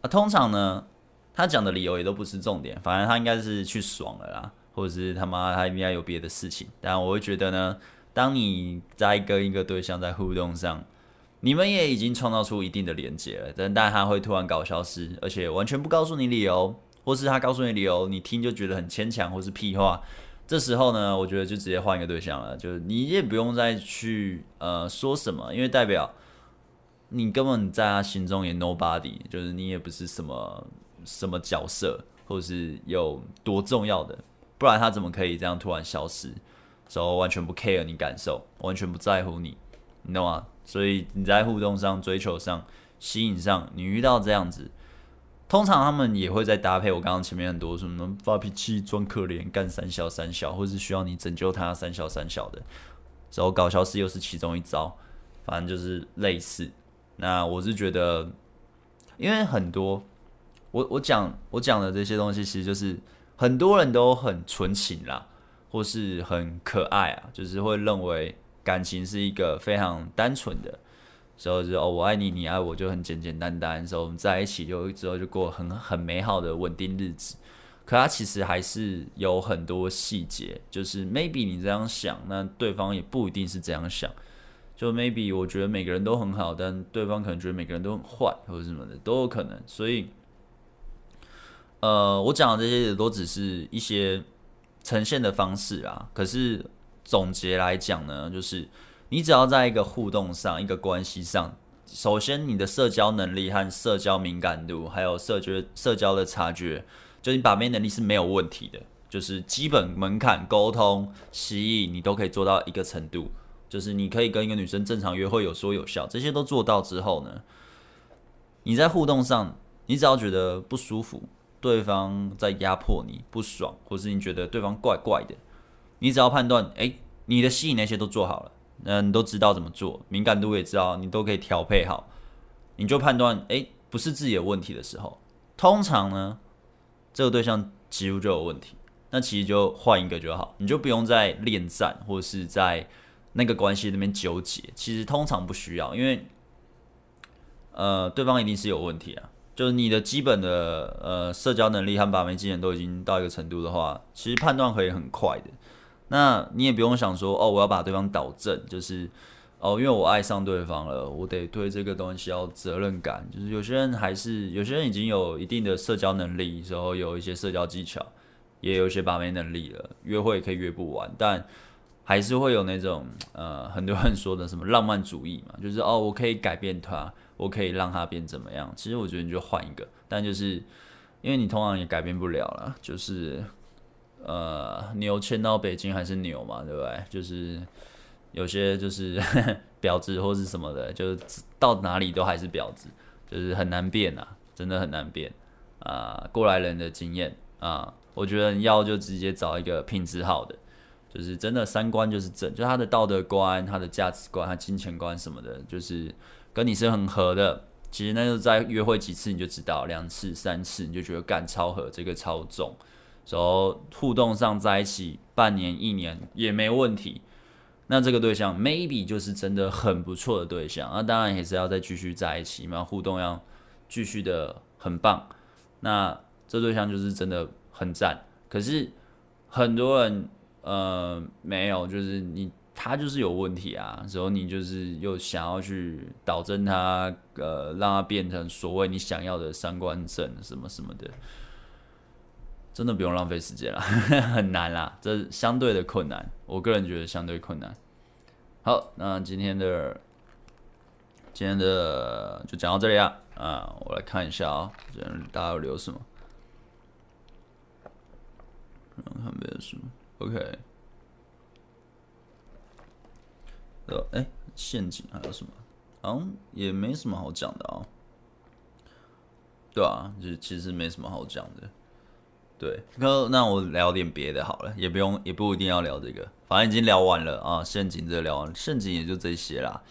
啊，通常呢，他讲的理由也都不是重点，反正他应该是去爽了啦，或者是他妈他应该有别的事情。但我会觉得呢，当你在跟一个对象在互动上，你们也已经创造出一定的连接了，但但他会突然搞消失，而且完全不告诉你理由。或是他告诉你理由，你听就觉得很牵强，或是屁话。这时候呢，我觉得就直接换一个对象了，就是你也不用再去呃说什么，因为代表你根本在他心中也 nobody，就是你也不是什么什么角色，或是有多重要的，不然他怎么可以这样突然消失？所以完全不 care 你感受，完全不在乎你，你懂吗？所以你在互动上、追求上、吸引上，你遇到这样子。通常他们也会再搭配我刚刚前面很多什么发脾气、装可怜、干三小三小，或是需要你拯救他三小三小的，然后搞笑是又是其中一招，反正就是类似。那我是觉得，因为很多我我讲我讲的这些东西，其实就是很多人都很纯情啦，或是很可爱啊，就是会认为感情是一个非常单纯的，时候就哦，我爱你，你爱我，就很简简单单，时候我们在一起就之后就过很很美好的稳定日子。可他其实还是有很多细节，就是 maybe 你这样想，那对方也不一定是这样想。就 maybe 我觉得每个人都很好，但对方可能觉得每个人都很坏，或者什么的都有可能。所以，呃，我讲的这些也都只是一些呈现的方式啊。可是总结来讲呢，就是你只要在一个互动上、一个关系上，首先你的社交能力和社交敏感度，还有社交社交的察觉，就你把妹能力是没有问题的，就是基本门槛、沟通、吸引，你都可以做到一个程度。就是你可以跟一个女生正常约会有说有笑，这些都做到之后呢，你在互动上，你只要觉得不舒服，对方在压迫你不爽，或是你觉得对方怪怪的，你只要判断，哎，你的吸引那些都做好了，嗯，你都知道怎么做，敏感度也知道，你都可以调配好，你就判断，哎，不是自己有问题的时候，通常呢，这个对象几乎就有问题，那其实就换一个就好，你就不用再恋战或是在。那个关系那边纠结，其实通常不需要，因为，呃，对方一定是有问题啊。就是你的基本的呃社交能力和把妹技能都已经到一个程度的话，其实判断可以很快的。那你也不用想说，哦，我要把对方导正，就是哦，因为我爱上对方了，我得对这个东西要责任感。就是有些人还是有些人已经有一定的社交能力，然后有一些社交技巧，也有一些把妹能力了，约会可以约不完，但。还是会有那种呃，很多人说的什么浪漫主义嘛，就是哦，我可以改变他，我可以让他变怎么样？其实我觉得你就换一个，但就是因为你通常也改变不了了，就是呃，牛牵到北京还是牛嘛，对不对？就是有些就是 婊子或是什么的，就是到哪里都还是婊子，就是很难变啊，真的很难变啊。过来人的经验啊，我觉得你要就直接找一个品质好的。就是真的三观就是正，就他的道德观、他的价值观、他金钱观什么的，就是跟你是很合的。其实那就在约会几次你就知道，两次、三次你就觉得干超合，这个超重，然后互动上在一起半年、一年也没问题。那这个对象 maybe 就是真的很不错的对象，那当然也是要再继续在一起嘛，互动要继续的很棒。那这对象就是真的很赞。可是很多人。呃，没有，就是你他就是有问题啊，之后你就是又想要去导正他，呃，让他变成所谓你想要的三观正什么什么的，真的不用浪费时间了，很难啦，这相对的困难，我个人觉得相对困难。好，那今天的今天的就讲到这里啊，啊，我来看一下啊，这大家有留什么？看别的书。OK，呃，哎，陷阱还有什么？好像也没什么好讲的啊。对啊，就其实没什么好讲的。对，那那我聊点别的好了，也不用，也不一定要聊这个，反正已经聊完了啊。陷阱这聊完了，陷阱也就这些啦。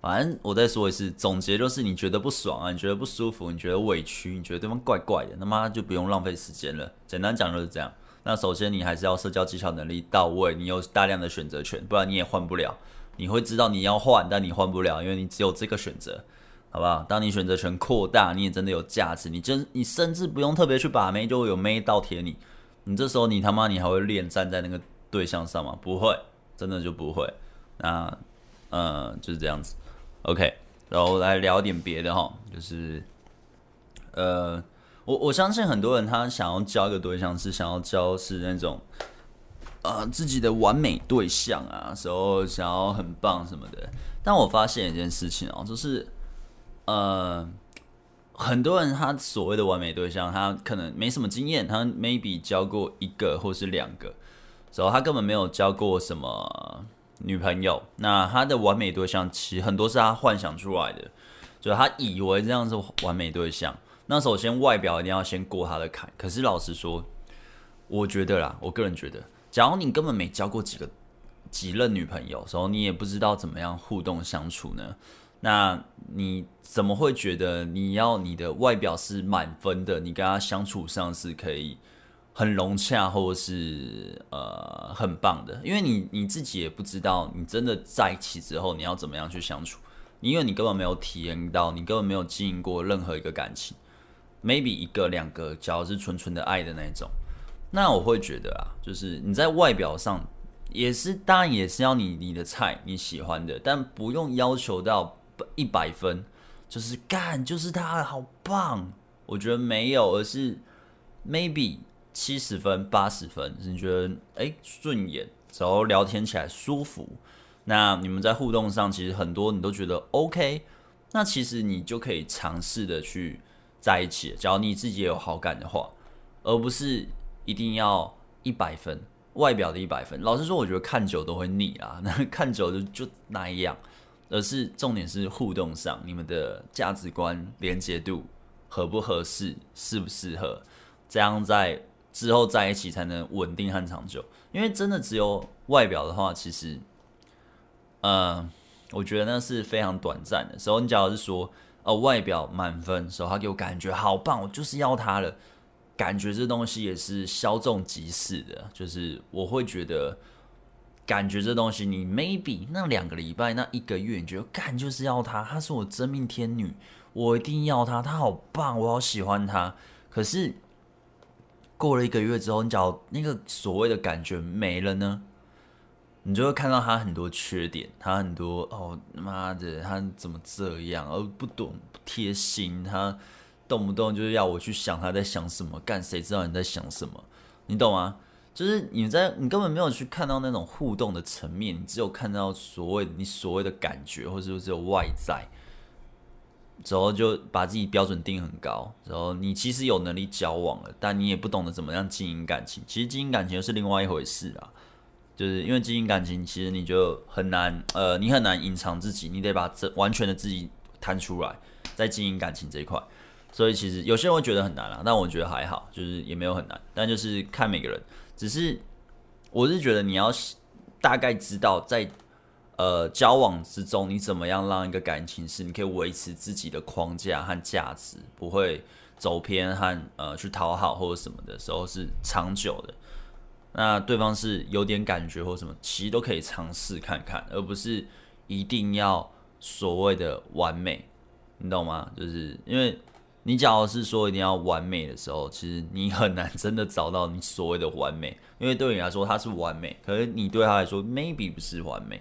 反正我再说一次，总结就是：你觉得不爽啊，你觉得不舒服，你觉得委屈，你觉得对方怪怪的，那么就不用浪费时间了。简单讲就是这样。那首先，你还是要社交技巧能力到位，你有大量的选择权，不然你也换不了。你会知道你要换，但你换不了，因为你只有这个选择，好不好？当你选择权扩大，你也真的有价值。你真，你甚至不用特别去把妹，就会有妹倒贴你。你这时候，你他妈你还会恋站在那个对象上吗？不会，真的就不会。那，嗯，就是这样子。OK，然后来聊点别的哈，就是，呃。我我相信很多人他想要交一个对象是想要交是那种，呃自己的完美对象啊，时候想要很棒什么的。但我发现一件事情哦，就是呃很多人他所谓的完美对象，他可能没什么经验，他 maybe 交过一个或是两个，然后他根本没有交过什么女朋友。那他的完美对象其实很多是他幻想出来的，就是他以为这样是完美对象。那首先外表一定要先过他的坎，可是老实说，我觉得啦，我个人觉得，假如你根本没交过几个几任女朋友，然后你也不知道怎么样互动相处呢，那你怎么会觉得你要你的外表是满分的，你跟他相处上是可以很融洽，或者是呃很棒的，因为你你自己也不知道，你真的在一起之后你要怎么样去相处，因为你根本没有体验到，你根本没有经营过任何一个感情，maybe 一个两个，假如是纯纯的爱的那种，那我会觉得啊，就是你在外表上也是，当然也是要你你的菜你喜欢的，但不用要求到一百分，就是干就是他好棒，我觉得没有，而是 maybe。七十分、八十分，你觉得哎顺眼，然后聊天起来舒服，那你们在互动上其实很多你都觉得 OK，那其实你就可以尝试的去在一起，只要你自己也有好感的话，而不是一定要一百分，外表的一百分。老实说，我觉得看久都会腻啊，那看久就就那样，而是重点是互动上，你们的价值观连接度合不合适，适不适合，这样在。之后在一起才能稳定和长久，因为真的只有外表的话，其实，呃，我觉得那是非常短暂的。时候你假如是说，呃，外表满分，时候他给我感觉好棒，我就是要他了，感觉这东西也是稍纵即逝的。就是我会觉得，感觉这东西，你 maybe 那两个礼拜、那一个月，你觉得干就是要他，他是我真命天女，我一定要他，他好棒，我好喜欢他，可是。过了一个月之后，你只要那个所谓的感觉没了呢，你就会看到他很多缺点，他很多哦妈的，他怎么这样，而不懂不贴心，他动不动就是要我去想他在想什么，干谁知道你在想什么？你懂吗？就是你在你根本没有去看到那种互动的层面，你只有看到所谓你所谓的感觉，或者说只有外在。之后就把自己标准定很高，然后你其实有能力交往了，但你也不懂得怎么样经营感情。其实经营感情又是另外一回事啊，就是因为经营感情，其实你就很难，呃，你很难隐藏自己，你得把这完全的自己摊出来，在经营感情这一块。所以其实有些人会觉得很难啊，但我觉得还好，就是也没有很难，但就是看每个人。只是我是觉得你要大概知道在。呃，交往之中，你怎么样让一个感情是你可以维持自己的框架和价值，不会走偏和呃去讨好或者什么的时候是长久的。那对方是有点感觉或什么，其实都可以尝试看看，而不是一定要所谓的完美，你懂吗？就是因为你假如是说一定要完美的时候，其实你很难真的找到你所谓的完美，因为对你来说他是完美，可是你对他来说 maybe 不是完美。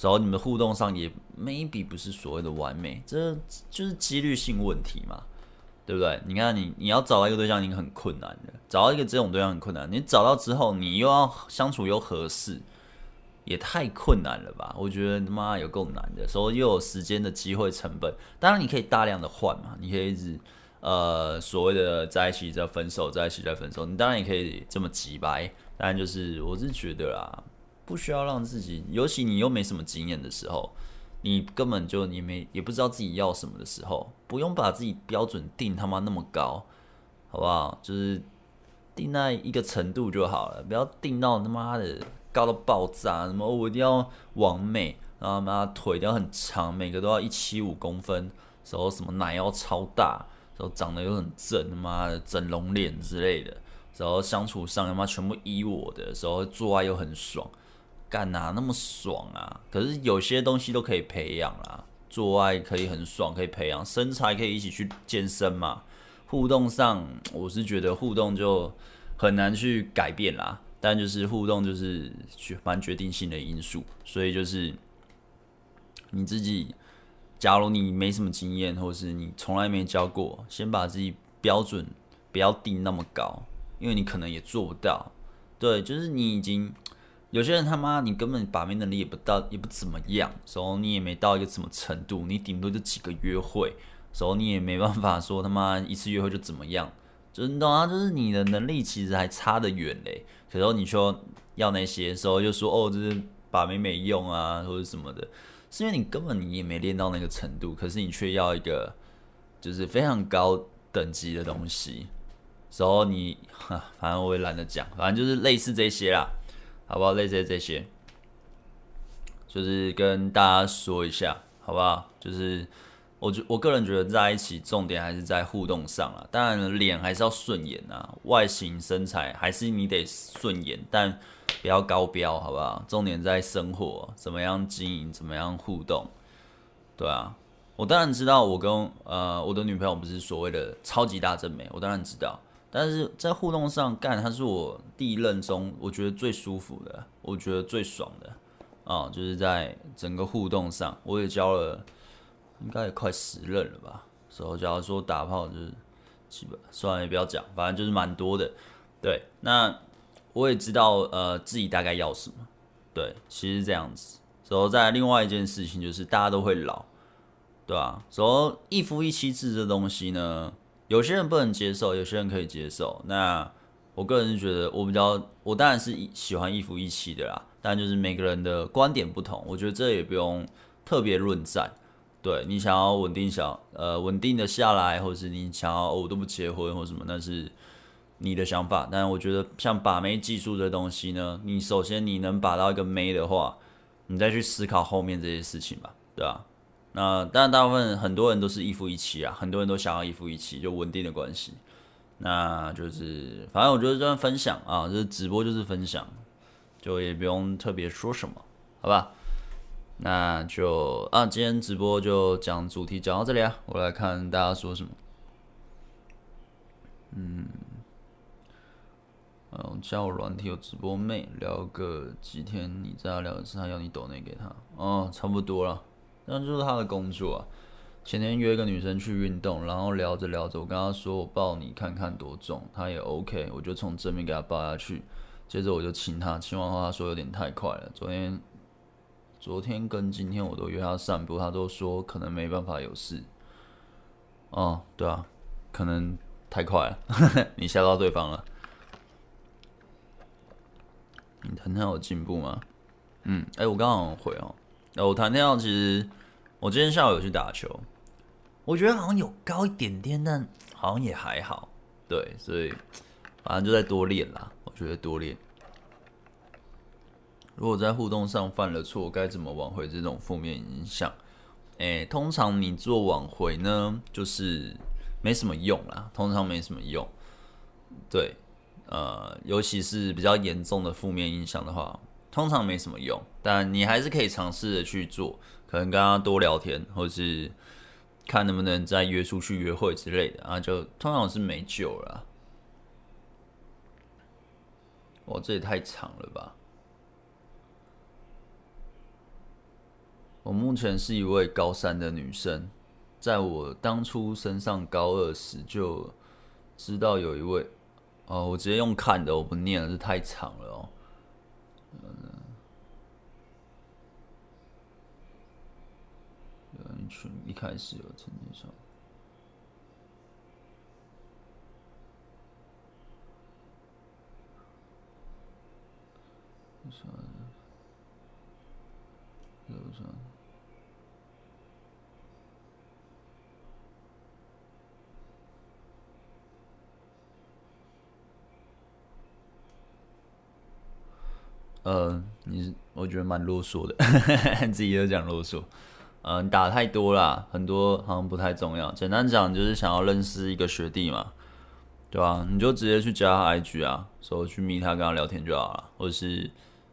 然后你们互动上也 maybe 不是所谓的完美，这就是几率性问题嘛，对不对？你看你你要找到一个对象已经很困难的，找到一个这种对象很困难，你找到之后你又要相处又合适，也太困难了吧？我觉得他妈有够难的，所以又有时间的机会成本。当然你可以大量的换嘛，你可以一直呃所谓的在一起再分手，在一起再分手，你当然也可以这么急掰，但就是我是觉得啦。不需要让自己，尤其你又没什么经验的时候，你根本就你没也不知道自己要什么的时候，不用把自己标准定他妈那么高，好不好？就是定在一个程度就好了，不要定到他妈的高到爆炸。什么我一定要完美，然后妈腿一定要很长，每个都要一七五公分，然后什么奶要超大，然后长得又很正，他妈的整容脸之类的，然后相处上他妈全部依我的时候，做爱又很爽。干哪那么爽啊！可是有些东西都可以培养啦，做爱可以很爽，可以培养身材，可以一起去健身嘛。互动上，我是觉得互动就很难去改变啦。但就是互动就是蛮决定性的因素，所以就是你自己，假如你没什么经验，或是你从来没教过，先把自己标准不要定那么高，因为你可能也做不到。对，就是你已经。有些人他妈，你根本把妹能力也不到，也不怎么样，时候你也没到一个什么程度，你顶多就几个约会，时候你也没办法说他妈一次约会就怎么样，就是你懂啊，就是你的能力其实还差得远嘞。可是你说要那些时候，就说哦，就是把妹没用啊，或者什么的，是因为你根本你也没练到那个程度，可是你却要一个就是非常高等级的东西，所以你哈，反正我也懒得讲，反正就是类似这些啦。好不好？类似这些，就是跟大家说一下，好不好？就是我觉我个人觉得在一起重点还是在互动上啦，当然脸还是要顺眼啊，外形身材还是你得顺眼，但不要高标，好不好？重点在生活，怎么样经营，怎么样互动，对啊，我当然知道，我跟呃我的女朋友不是所谓的超级大正妹，我当然知道，但是在互动上干，她是我第一任中我觉得最舒服的，我觉得最爽的啊，就是在整个互动上，我也交了。应该也快十任了吧，所以假如说打炮就是基本，算了也不要讲，反正就是蛮多的。对，那我也知道呃自己大概要什么。对，其实这样子。所以在另外一件事情就是大家都会老，对吧？所以一夫一妻制这东西呢，有些人不能接受，有些人可以接受。那我个人是觉得我比较，我当然是喜欢一夫一妻的啦，但就是每个人的观点不同，我觉得这也不用特别论战。对，你想要稳定想呃稳定的下来，或是你想要我、都不结婚或什么，那是你的想法。但我觉得像把妹技术这东西呢，你首先你能把到一个妹的话，你再去思考后面这些事情吧，对吧？那当然大部分很多人都是一夫一妻啊，很多人都想要一夫一妻，就稳定的关系。那就是反正我觉得这样分享啊，就是直播就是分享，就也不用特别说什么，好吧？那就啊，今天直播就讲主题讲到这里啊，我来看大家说什么。嗯，嗯，叫我软体有直播妹聊个几天，你再要聊一次，他要你抖内给他，哦，差不多了，那就是他的工作啊。前天约一个女生去运动，然后聊着聊着，我跟她说我抱你看看多重，她也 OK，我就从正面给她抱下去，接着我就亲她，亲完后她说有点太快了，昨天。昨天跟今天我都约他散步，他都说可能没办法有事。哦，对啊，可能太快了，你吓到对方了。你弹跳有进步吗？嗯，哎、我刚好回哦。我弹跳其实我今天下午有去打球，我觉得好像有高一点点，但好像也还好。对，所以反正就再多练啦。我觉得多练。如果在互动上犯了错，该怎么挽回这种负面影响？诶，通常你做挽回呢，就是没什么用啦，通常没什么用。对，呃，尤其是比较严重的负面影响的话，通常没什么用。但你还是可以尝试的去做，可能跟他多聊天，或是看能不能再约出去约会之类的啊，就通常是没救了。哇，这也太长了吧！我目前是一位高三的女生，在我当初升上高二时就知道有一位，哦，我直接用看的，我不念了，这太长了哦。嗯，有一群一开始有成绩上，算，不算。呃，你我觉得蛮啰嗦的，自己都讲啰嗦。嗯、呃，你打太多啦，很多好像不太重要。简单讲就是想要认识一个学弟嘛，对吧、啊？你就直接去加他 IG 啊，说去密他跟他聊天就好了，或者是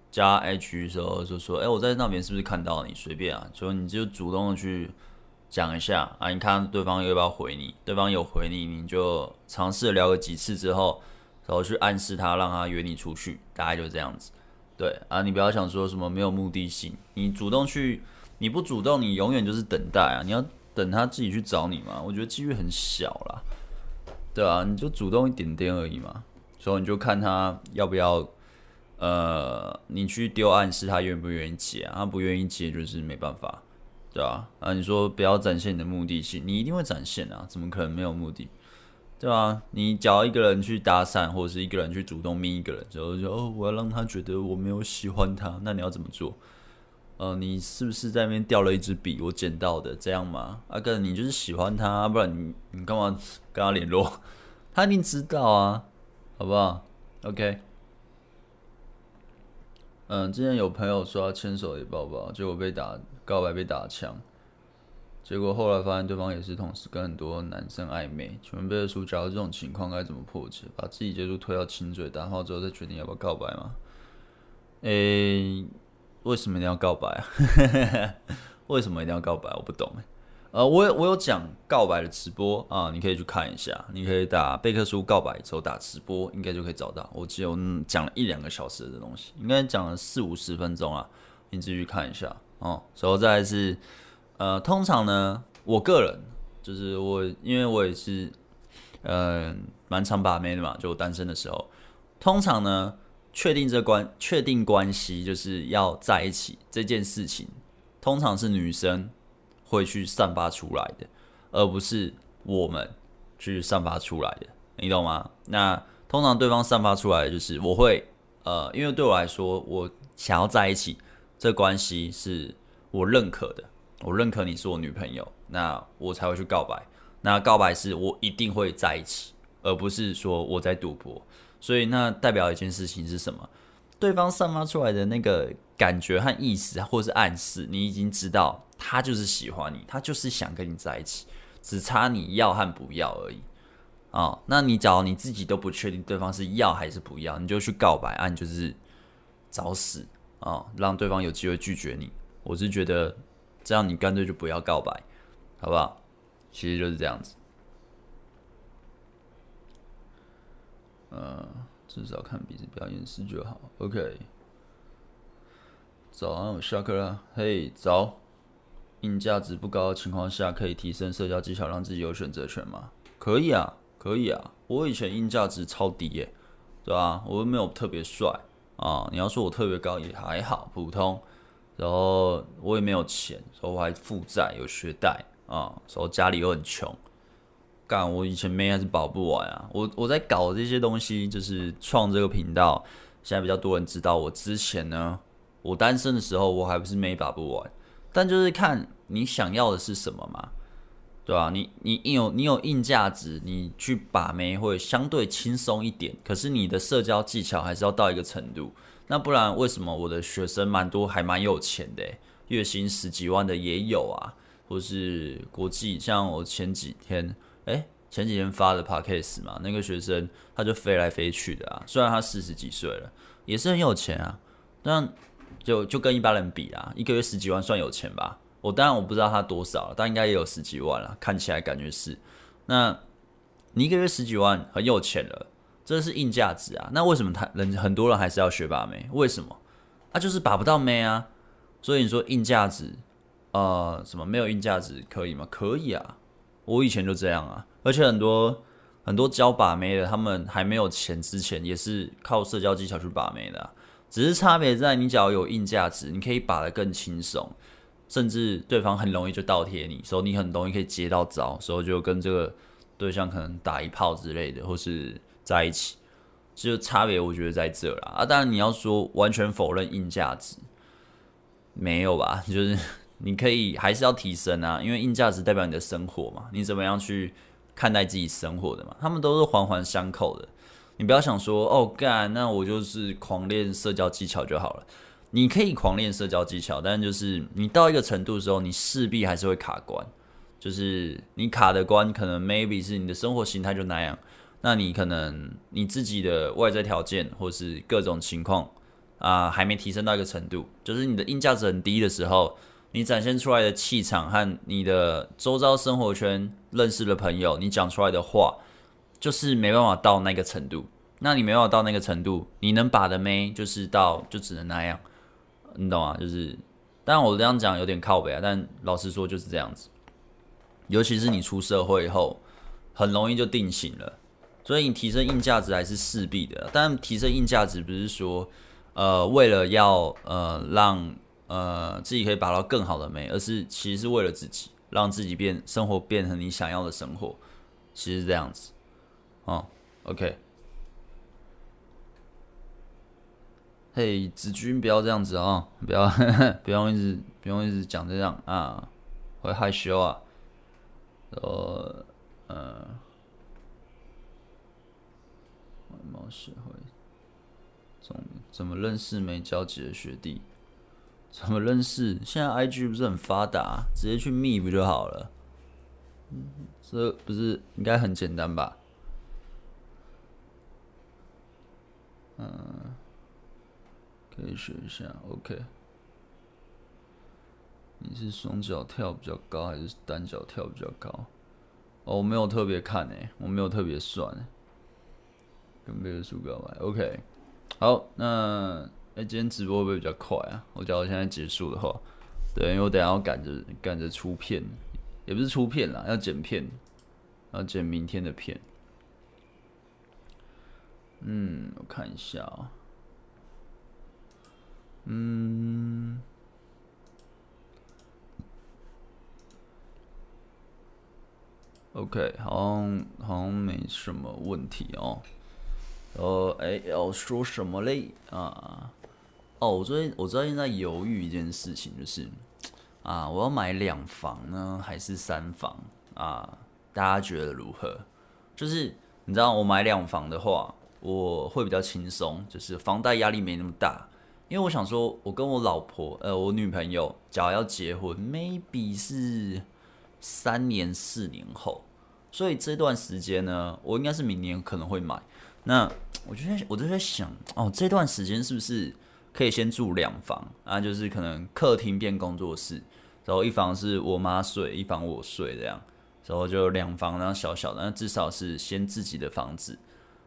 加 IG 的时候就说，哎、我在那边是不是看到你？随便啊，就你就主动的去讲一下啊，你看对方要不要回你？对方有回你，你就尝试聊个几次之后，然后去暗示他，让他约你出去，大概就这样子。对啊，你不要想说什么没有目的性，你主动去，你不主动，你永远就是等待啊。你要等他自己去找你嘛，我觉得几率很小啦。对啊，你就主动一点点而已嘛，所以你就看他要不要，呃，你去丢暗示他愿不愿意接啊，他不愿意接就是没办法，对吧？啊，你说不要展现你的目的性，你一定会展现啊，怎么可能没有目的？对啊，你找一个人去搭讪，或者是一个人去主动密一个人，之后就哦，我要让他觉得我没有喜欢他，那你要怎么做？呃，你是不是在那边掉了一支笔，我捡到的，这样吗？阿哥，你就是喜欢他，不然你你干嘛跟他联络？他一定知道啊，好不好？OK。嗯，之前有朋友说要牵手也抱抱，结果被打告白被打枪。结果后来发现对方也是同时跟很多男生暧昧。请问贝克叔，假如这种情况该怎么破解？把自己接触推到亲嘴打炮之后再决定要不要告白吗？诶、为什么一定要告白啊？为什么一定要告白？我不懂。呃，我有我有讲告白的直播啊，你可以去看一下。你可以打贝克叔告白之后打直播，应该就可以找到。我记得我讲了一两个小时的东西，应该讲了四五十分钟啊，你自己去看一下哦。然后再来是，呃，通常呢，我个人就是我，因为我也是，呃，蛮常把妹的嘛，就单身的时候，通常呢，确定这关确定关系就是要在一起这件事情，通常是女生。会去散发出来的，而不是我们去散发出来的，你懂吗？那通常对方散发出来的就是我会，呃，因为对我来说，我想要在一起，这关系是我认可的，我认可你是我女朋友，那我才会去告白。那告白是我一定会在一起，而不是说我在赌博。所以那代表一件事情是什么？对方散发出来的那个感觉和意思，或是暗示，你已经知道。他就是喜欢你，他就是想跟你在一起，只差你要和不要而已啊、哦。那你找你自己都不确定对方是要还是不要，你就去告白，按、啊、就是找死啊、哦，让对方有机会拒绝你。我是觉得这样你干脆就不要告白，好不好？其实就是这样子。呃，至少看彼此表演时就好。OK，早安，我下课了。嘿，早。硬价值不高的情况下，可以提升社交技巧，让自己有选择权吗？可以啊，可以啊。我以前硬价值超低耶，对吧？我又没有特别帅啊。你要说我特别高也还好，普通。然后我也没有钱，所以我还负债，有学贷啊。所以家里又很穷，干我以前妹还是保不完啊。我我在搞这些东西，就是创这个频道，现在比较多人知道。我之前呢，我单身的时候，我还不是妹把不完。但就是看你想要的是什么嘛，对吧？你你硬有你有硬价值，你去把妹会相对轻松一点。可是你的社交技巧还是要到一个程度，那不然为什么我的学生蛮多，还蛮有钱的，月薪十几万的也有啊，或是国际，像我前几天，诶，前几天发的 podcast 嘛，那个学生他就飞来飞去的啊，虽然他四十几岁了，也是很有钱啊，但。就就跟一般人比啊，一个月十几万算有钱吧？我当然我不知道他多少了，但应该也有十几万了，看起来感觉是。那你一个月十几万很有钱了，这是硬价值啊。那为什么他人很多人还是要学把妹？为什么？啊，就是把不到妹啊。所以你说硬价值，呃，什么没有硬价值可以吗？可以啊，我以前就这样啊。而且很多很多教把妹的，他们还没有钱之前，也是靠社交技巧去把妹的。只是差别在你只要有硬价值，你可以把得更轻松，甚至对方很容易就倒贴你，所以你很容易可以接到招，所以就跟这个对象可能打一炮之类的，或是在一起，就差别我觉得在这啦。啊，当然你要说完全否认硬价值，没有吧？就是你可以还是要提升啊，因为硬价值代表你的生活嘛，你怎么样去看待自己生活的嘛，他们都是环环相扣的。你不要想说哦干，那我就是狂练社交技巧就好了。你可以狂练社交技巧，但就是你到一个程度的时候，你势必还是会卡关。就是你卡的关，可能 maybe 是你的生活形态就那样。那你可能你自己的外在条件或是各种情况啊，还没提升到一个程度。就是你的硬价值很低的时候，你展现出来的气场和你的周遭生活圈认识的朋友，你讲出来的话。就是没办法到那个程度，那你没办法到那个程度，你能把的妹就是到就只能那样，你懂吗？就是，但我这样讲有点靠北啊，但老实说就是这样子。尤其是你出社会以后，很容易就定型了，所以你提升硬价值还是势必的。但提升硬价值不是说，呃，为了要呃让呃自己可以把到更好的美，而是其实是为了自己，让自己变生活变成你想要的生活，其实是这样子。哦，OK，嘿，子君不要这样子啊、哦，不要呵呵 不用一直不用一直讲这样啊，会害羞啊。呃，呃，外貌协会，怎怎么认识没交集的学弟？怎么认识？现在 IG 不是很发达，直接去密不就好了？这不是应该很简单吧？嗯，可以学一下。OK，你是双脚跳比较高还是单脚跳比较高？哦，我没有特别看诶，我没有特别算。跟别的书告白。OK，好，那。哎，今天直播会不会比较快啊？我假如现在结束的话，对，因为我等下要赶着赶着出片，也不是出片啦，要剪片，要剪明天的片。嗯，我看一下啊、嗯，OK，好像好像没什么问题哦、呃，哎，要说什么嘞？啊？哦，我最近我最近在犹豫一件事情，就是啊，我要买两房呢，还是三房啊？大家觉得如何？就是你知道，我买两房的话，我会比较轻松，就是房贷压力没那么大。因为我想说，我跟我老婆，呃，我女朋友，假如要结婚，maybe 是三年四年后，所以这段时间呢，我应该是明年可能会买。那我就在，我就在想，哦，这段时间是不是？可以先住两房啊，就是可能客厅变工作室，然后一房是我妈睡，一房我睡这样，然后就两房，然后小小的，那至少是先自己的房子。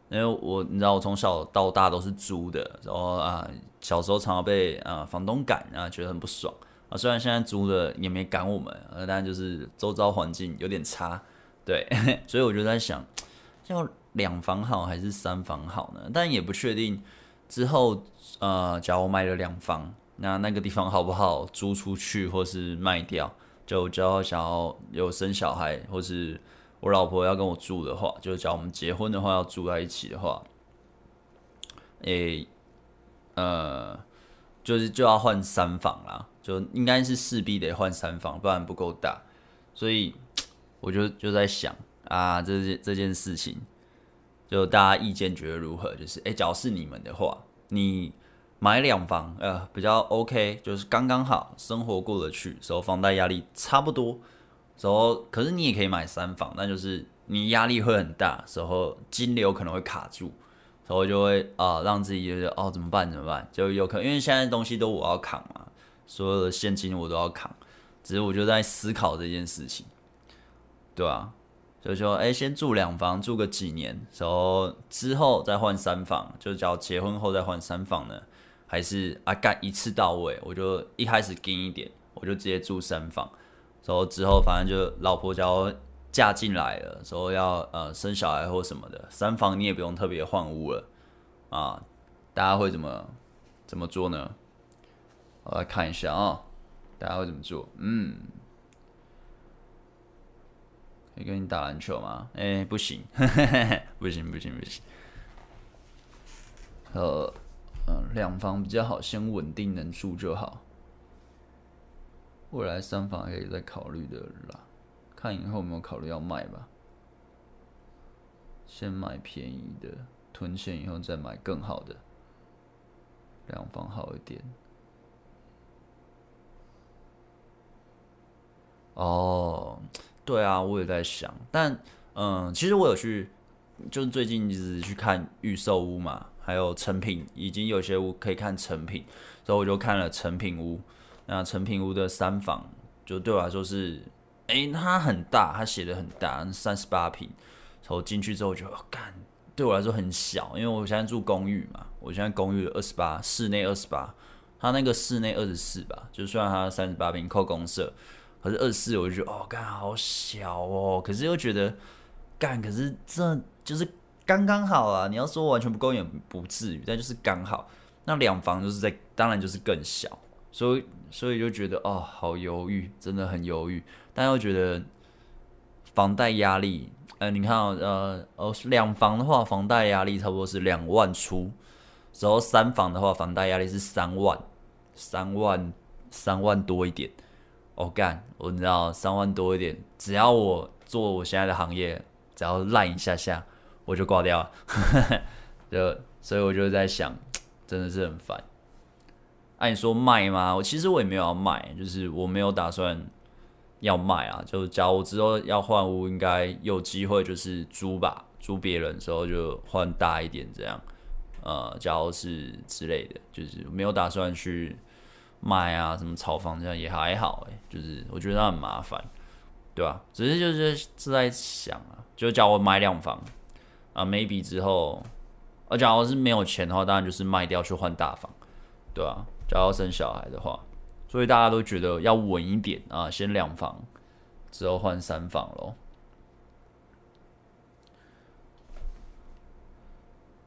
因为我你知道，我从小到大都是租的，然后啊，小时候常常被啊房东赶啊，觉得很不爽啊。虽然现在租的也没赶我们，呃，但就是周遭环境有点差，对，所以我就在想，要两房好还是三房好呢？但也不确定。之后，呃，假如我买了两房，那那个地方好不好租出去，或是卖掉？就只要想要有生小孩，或是我老婆要跟我住的话，就假如我们结婚的话要住在一起的话，诶、呃，就是就要换三房啦，就应该是势必得换三房，不然不够大。所以我就就在想啊，这件这件事情。就大家意见觉得如何？就是哎，假如是你们的话，你买两房，呃，比较 OK，就是刚刚好，生活过得去，时候房贷压力差不多，时候可是你也可以买三房，那就是你压力会很大，时候金流可能会卡住，时候就会啊、让自己觉得哦怎么办怎么办？就有可能因为现在东西都我要扛嘛，所有的现金我都要扛，只是我就在思考这件事情，对啊。就说，哎，先住两房，住个几年，然后之后再换三房，就叫结婚后再换三房呢？还是啊，干一次到位？我就一开始紧一点，我就直接住三房，然后之后反正就老婆只要嫁进来了，说要呃生小孩或什么的，三房你也不用特别换屋了啊。大家会怎么怎么做呢？我来看一下啊，大家会怎么做？嗯。可以跟你打篮球吗？哎、不行，不行，不行，不行。呃，嗯，两房比较好，先稳定能住就好。未来三房可以再考虑的啦，看以后有没有考虑要卖吧。先买便宜的，囤钱以后再买更好的。两房好一点。哦。对啊，我也在想，但嗯，其实我有去，就是最近一直去看预售屋嘛，还有成品，已经有些屋可以看成品，所以我就看了成品屋。那成品屋的三房，就对我来说是，诶，它很大，它写的很大，三十八平。然后进去之后就，哦，干，对我来说很小，因为我现在住公寓嘛，我现在公寓二十八，室内二十八，它那个室内二十四吧，就算它三十八平扣公设。可是二四，我就觉得哦，干好小哦。可是又觉得干，可是这就是刚刚好啊。你要说完全不够也不至于，但就是刚好。那两房就是在，当然就是更小，所以所以就觉得哦，好犹豫，真的很犹豫。但又觉得房贷压力，呃，你看呃哦，两房的话，房贷压力差不多是两万出，然后三房的话，房贷压力是三万，三万三万多一点。我干，我知道三万多一点，只要我做我现在的行业，只要烂一下下，我就挂掉了。就所以我就在想，真的是很烦按、你说卖吗？我其实我也没有要卖，就是我没有打算要卖啊。就假如我之后要换屋，应该有机会就是租吧，租别人的时候就换大一点这样。呃，假如是之类的，就是没有打算去卖啊，什么炒房这样也还好哎，就是我觉得很麻烦，对吧？只是就是是在想啊，就叫我买两房啊，maybe 之后，而假如是没有钱的话，当然就是卖掉去换大房，对吧？假如生小孩的话，所以大家都觉得要稳一点啊，先两房，之后换三房喽。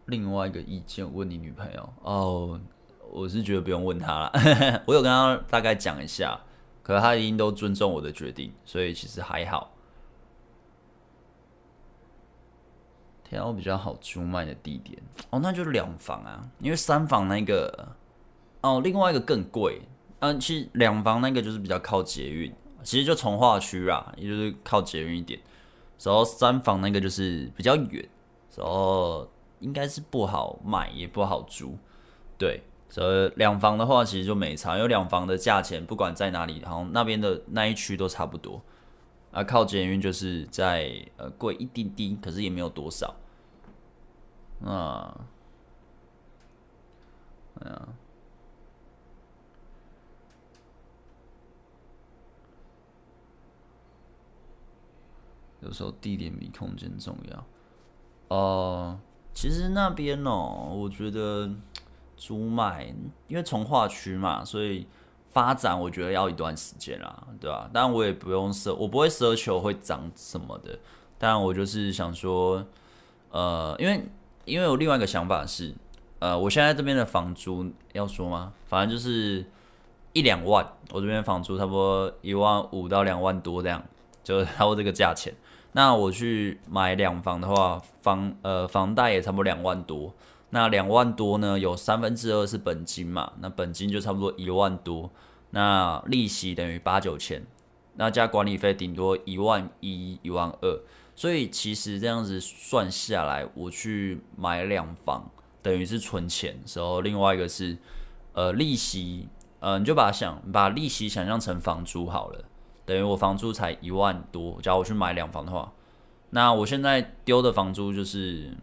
另外一个意见，问你女朋友哦，我是觉得不用问他了，我有跟他大概讲一下，可是他已经都尊重我的决定，所以其实还好。挑比较好租卖的地点哦，那就是两房啊，因为三房那个哦，另外一个更贵，嗯，其实两房那个就是比较靠捷运，其实就从化区啊，也就是靠捷运一点，然后三房那个就是比较远，然后。应该是不好买，也不好租，对。所以两房的话，其实就没差，因为两房的价钱不管在哪里，好像那边的那一区都差不多。啊，靠捷运就是在呃贵一丁丁，可是也没有多少。啊，哎呀，有时候地点比空间重要。哦、呃。其实那边哦，我觉得租卖，因为从化区嘛，所以发展我觉得要一段时间啦，对吧？但我也不用奢，我不会奢求会涨什么的。但我就是想说，呃，因为因为我另外一个想法是，呃，我现在这边的房租要说吗？反正就是一两万，我这边房租差不多一万五到两万多这样，就差不多这个价钱。那我去买两房的话，房呃房贷也差不多两万多。那两万多呢，有三分之二是本金嘛，那本金就差不多一万多。那利息等于八九千，那加管理费顶多一万一、一万二。所以其实这样子算下来，我去买两房等于是存钱时候，另外一个是呃利息，呃你就把想把利息想象成房租好了。等于我房租才一万多，假如我去买两房的话，那我现在丢的房租就是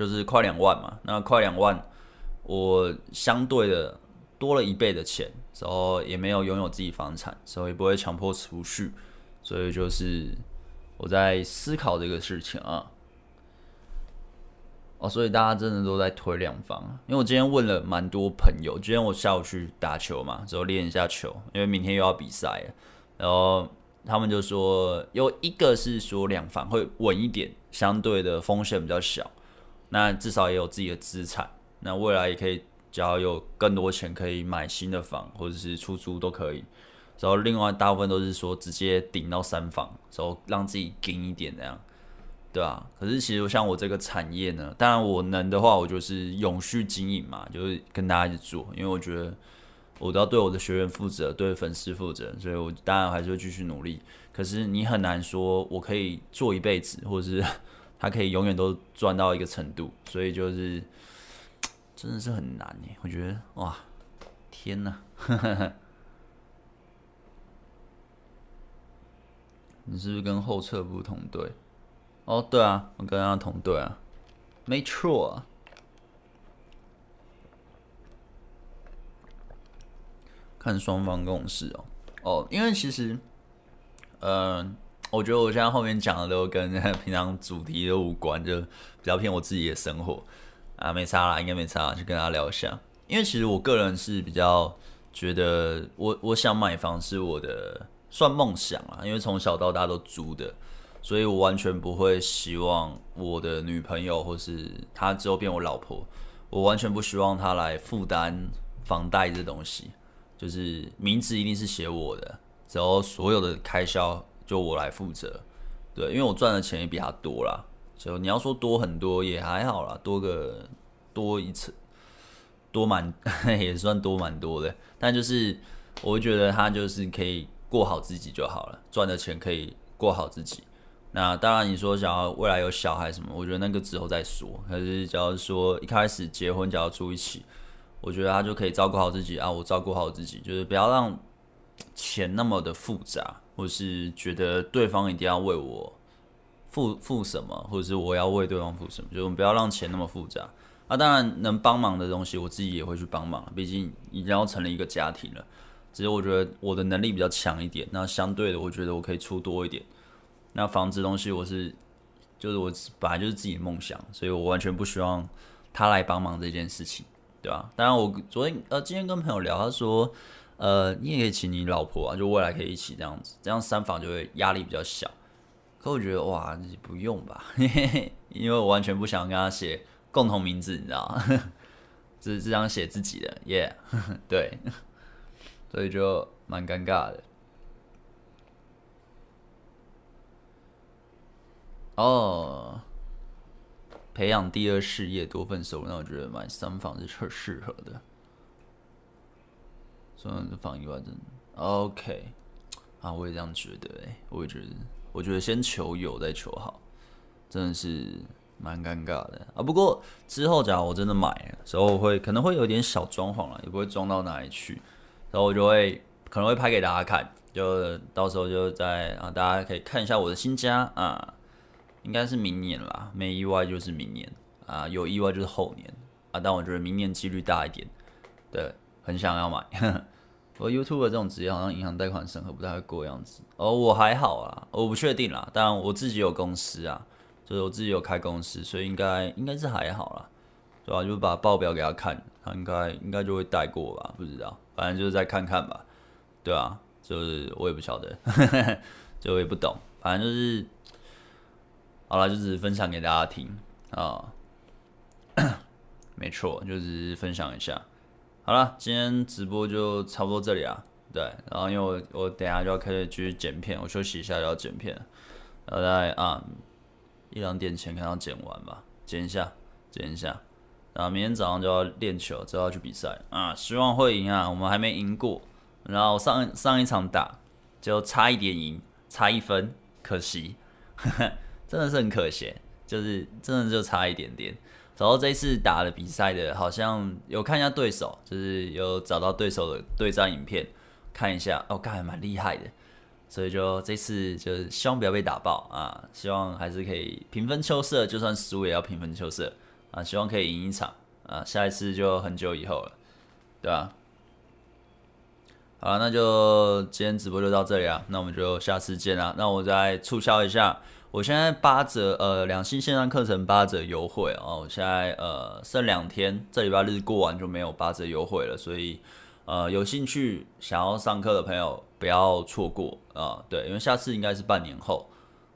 就是快两万嘛。那快两万，我相对的多了一倍的钱，然后也没有拥有自己房产，所以不会强迫储蓄，所以就是我在思考这个事情啊。哦，所以大家真的都在推两房，因为我今天问了蛮多朋友，今天我下午去打球嘛，之后练一下球，因为明天又要比赛，然后他们就说有一个是说两房会稳一点，相对的风险比较小，那至少也有自己的资产，那未来也可以只要有更多钱可以买新的房或者是出租都可以，然后另外大部分都是说直接顶到三房，然后让自己紧一点这样。对啊，可是其实像我这个产业呢，当然我能的话，我就是永续经营嘛，就是跟大家一起做，因为我觉得我都要对我的学员负责，对粉丝负责，所以我当然还是会继续努力。可是你很难说我可以做一辈子，或者是他可以永远都赚到一个程度，所以就是真的是很难耶。我觉得哇，天哪，你是不是跟后撤步同队？哦，对啊，我跟他同队啊，没错。看双方共识哦，哦，因为其实，呃，我觉得我现在后面讲的都跟 平常主题都无关，就比较偏我自己的生活啊，没差啦，应该没差，就跟大家聊一下。因为其实我个人是比较觉得我，我想买房是我的算梦想啊，因为从小到大都租的。所以我完全不会希望我的女朋友或是她之后变我老婆，我完全不希望她来负担房贷这东西，就是名字一定是写我的，然后所有的开销就我来负责，对，因为我赚的钱也比他多啦，就你要说多很多也还好啦，多个多一次，多蛮 也算多蛮多的，但就是我觉得他就是可以过好自己就好了，赚的钱可以过好自己。那当然，你说想要未来有小孩什么，我觉得那个之后再说。可是，假如说一开始结婚就要住一起，我觉得他就可以照顾好自己啊，我照顾好自己，就是不要让钱那么的复杂，或是觉得对方一定要为我付付什么，或者是我要为对方付什么，就我们不要让钱那么复杂。啊，当然能帮忙的东西，我自己也会去帮忙，毕竟已经要成立一个家庭了。只是我觉得我的能力比较强一点，那相对的，我觉得我可以出多一点。那房子东西，我是就是我本来就是自己的梦想，所以我完全不希望他来帮忙这件事情。对吧？当然，我昨天呃，今天跟朋友聊，他说，呃，你也可以请你老婆啊，就未来可以一起这样子，这样三房就会压力比较小。可我觉得哇，你不用吧，嘿嘿嘿，因为我完全不想跟他写共同名字，你知道吗？只只想写自己的，耶、yeah，对，所以就蛮尴尬的。哦。培养第二事业，多份收入，那我觉得买三房是特适合的。所以这房以外，真的 OK 啊，我也这样觉得，我也觉得，我觉得先求有再求好，真的是蛮尴尬的啊。不过之后假如我真的买了时候，会可能会有点小装潢了，也不会装到哪里去，然后我就会可能会拍给大家看，就到时候就在啊，大家可以看一下我的新家啊。应该是明年啦，没意外就是明年啊，有意外就是后年啊。但我觉得明年几率大一点，对，很想要买。我 YouTube 这种职业好像银行贷款审核不太会过样子。哦，我还好啦，我不确定啦。当然我自己有公司啊，就是我自己有开公司，所以应该应该是还好啦，对吧？就把报表给他看，他应该应该就会带过吧？不知道，反正就是再看看吧，对啊，就是我也不晓得，就我也不懂，反正就是。好了，就是分享给大家听啊，没错，就是分享一下。好了，今天直播就差不多这里啊。对，然后因为我我等下就要开始继续剪片，我休息一下就要剪片，然后在啊一两点前可能剪完吧，剪一下，剪一下。然后明天早上就要练球，就要去比赛啊，希望会赢啊。我们还没赢过，然后上上一场打就差一点赢，差一分，可惜。真的是很可惜，就是真的就差一点点。然后这一次打了比赛的，好像有看一下对手，就是有找到对手的对战影片看一下，哦，看还蛮厉害的。所以就这次就希望不要被打爆啊，希望还是可以平分秋色，就算输也要平分秋色啊，希望可以赢一场啊，下一次就很久以后了，对吧？好，那就今天直播就到这里啊，那我们就下次见啦。那我再促销一下。我现在八折，呃，两星线上课程八折优惠哦。我现在呃剩两天，这礼拜日过完就没有八折优惠了，所以呃有兴趣想要上课的朋友不要错过啊、对，因为下次应该是半年后。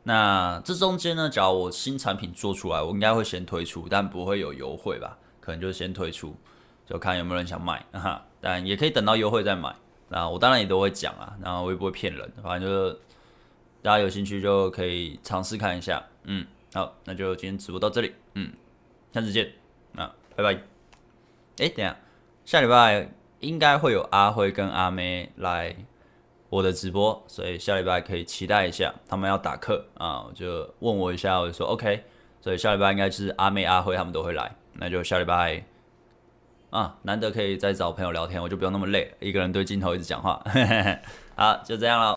那这中间呢，假如我新产品做出来，我应该会先推出，但不会有优惠吧？可能就先推出，就看有没有人想买哈。但也可以等到优惠再买。那我当然也都会讲啊，然后我也不会骗人，反正就是。大家有兴趣就可以尝试看一下，嗯，好，那就今天直播到这里，嗯，下次见，那拜拜。哎，等下，下礼拜应该会有阿辉跟阿妹来我的直播，所以下礼拜可以期待一下，他们要打课。啊，就问我一下，我就说 OK，所以下礼拜应该是阿妹、阿辉他们都会来，那就下礼拜啊，难得可以再找朋友聊天，我就不用那么累，一个人对镜头一直讲话，好，就这样了。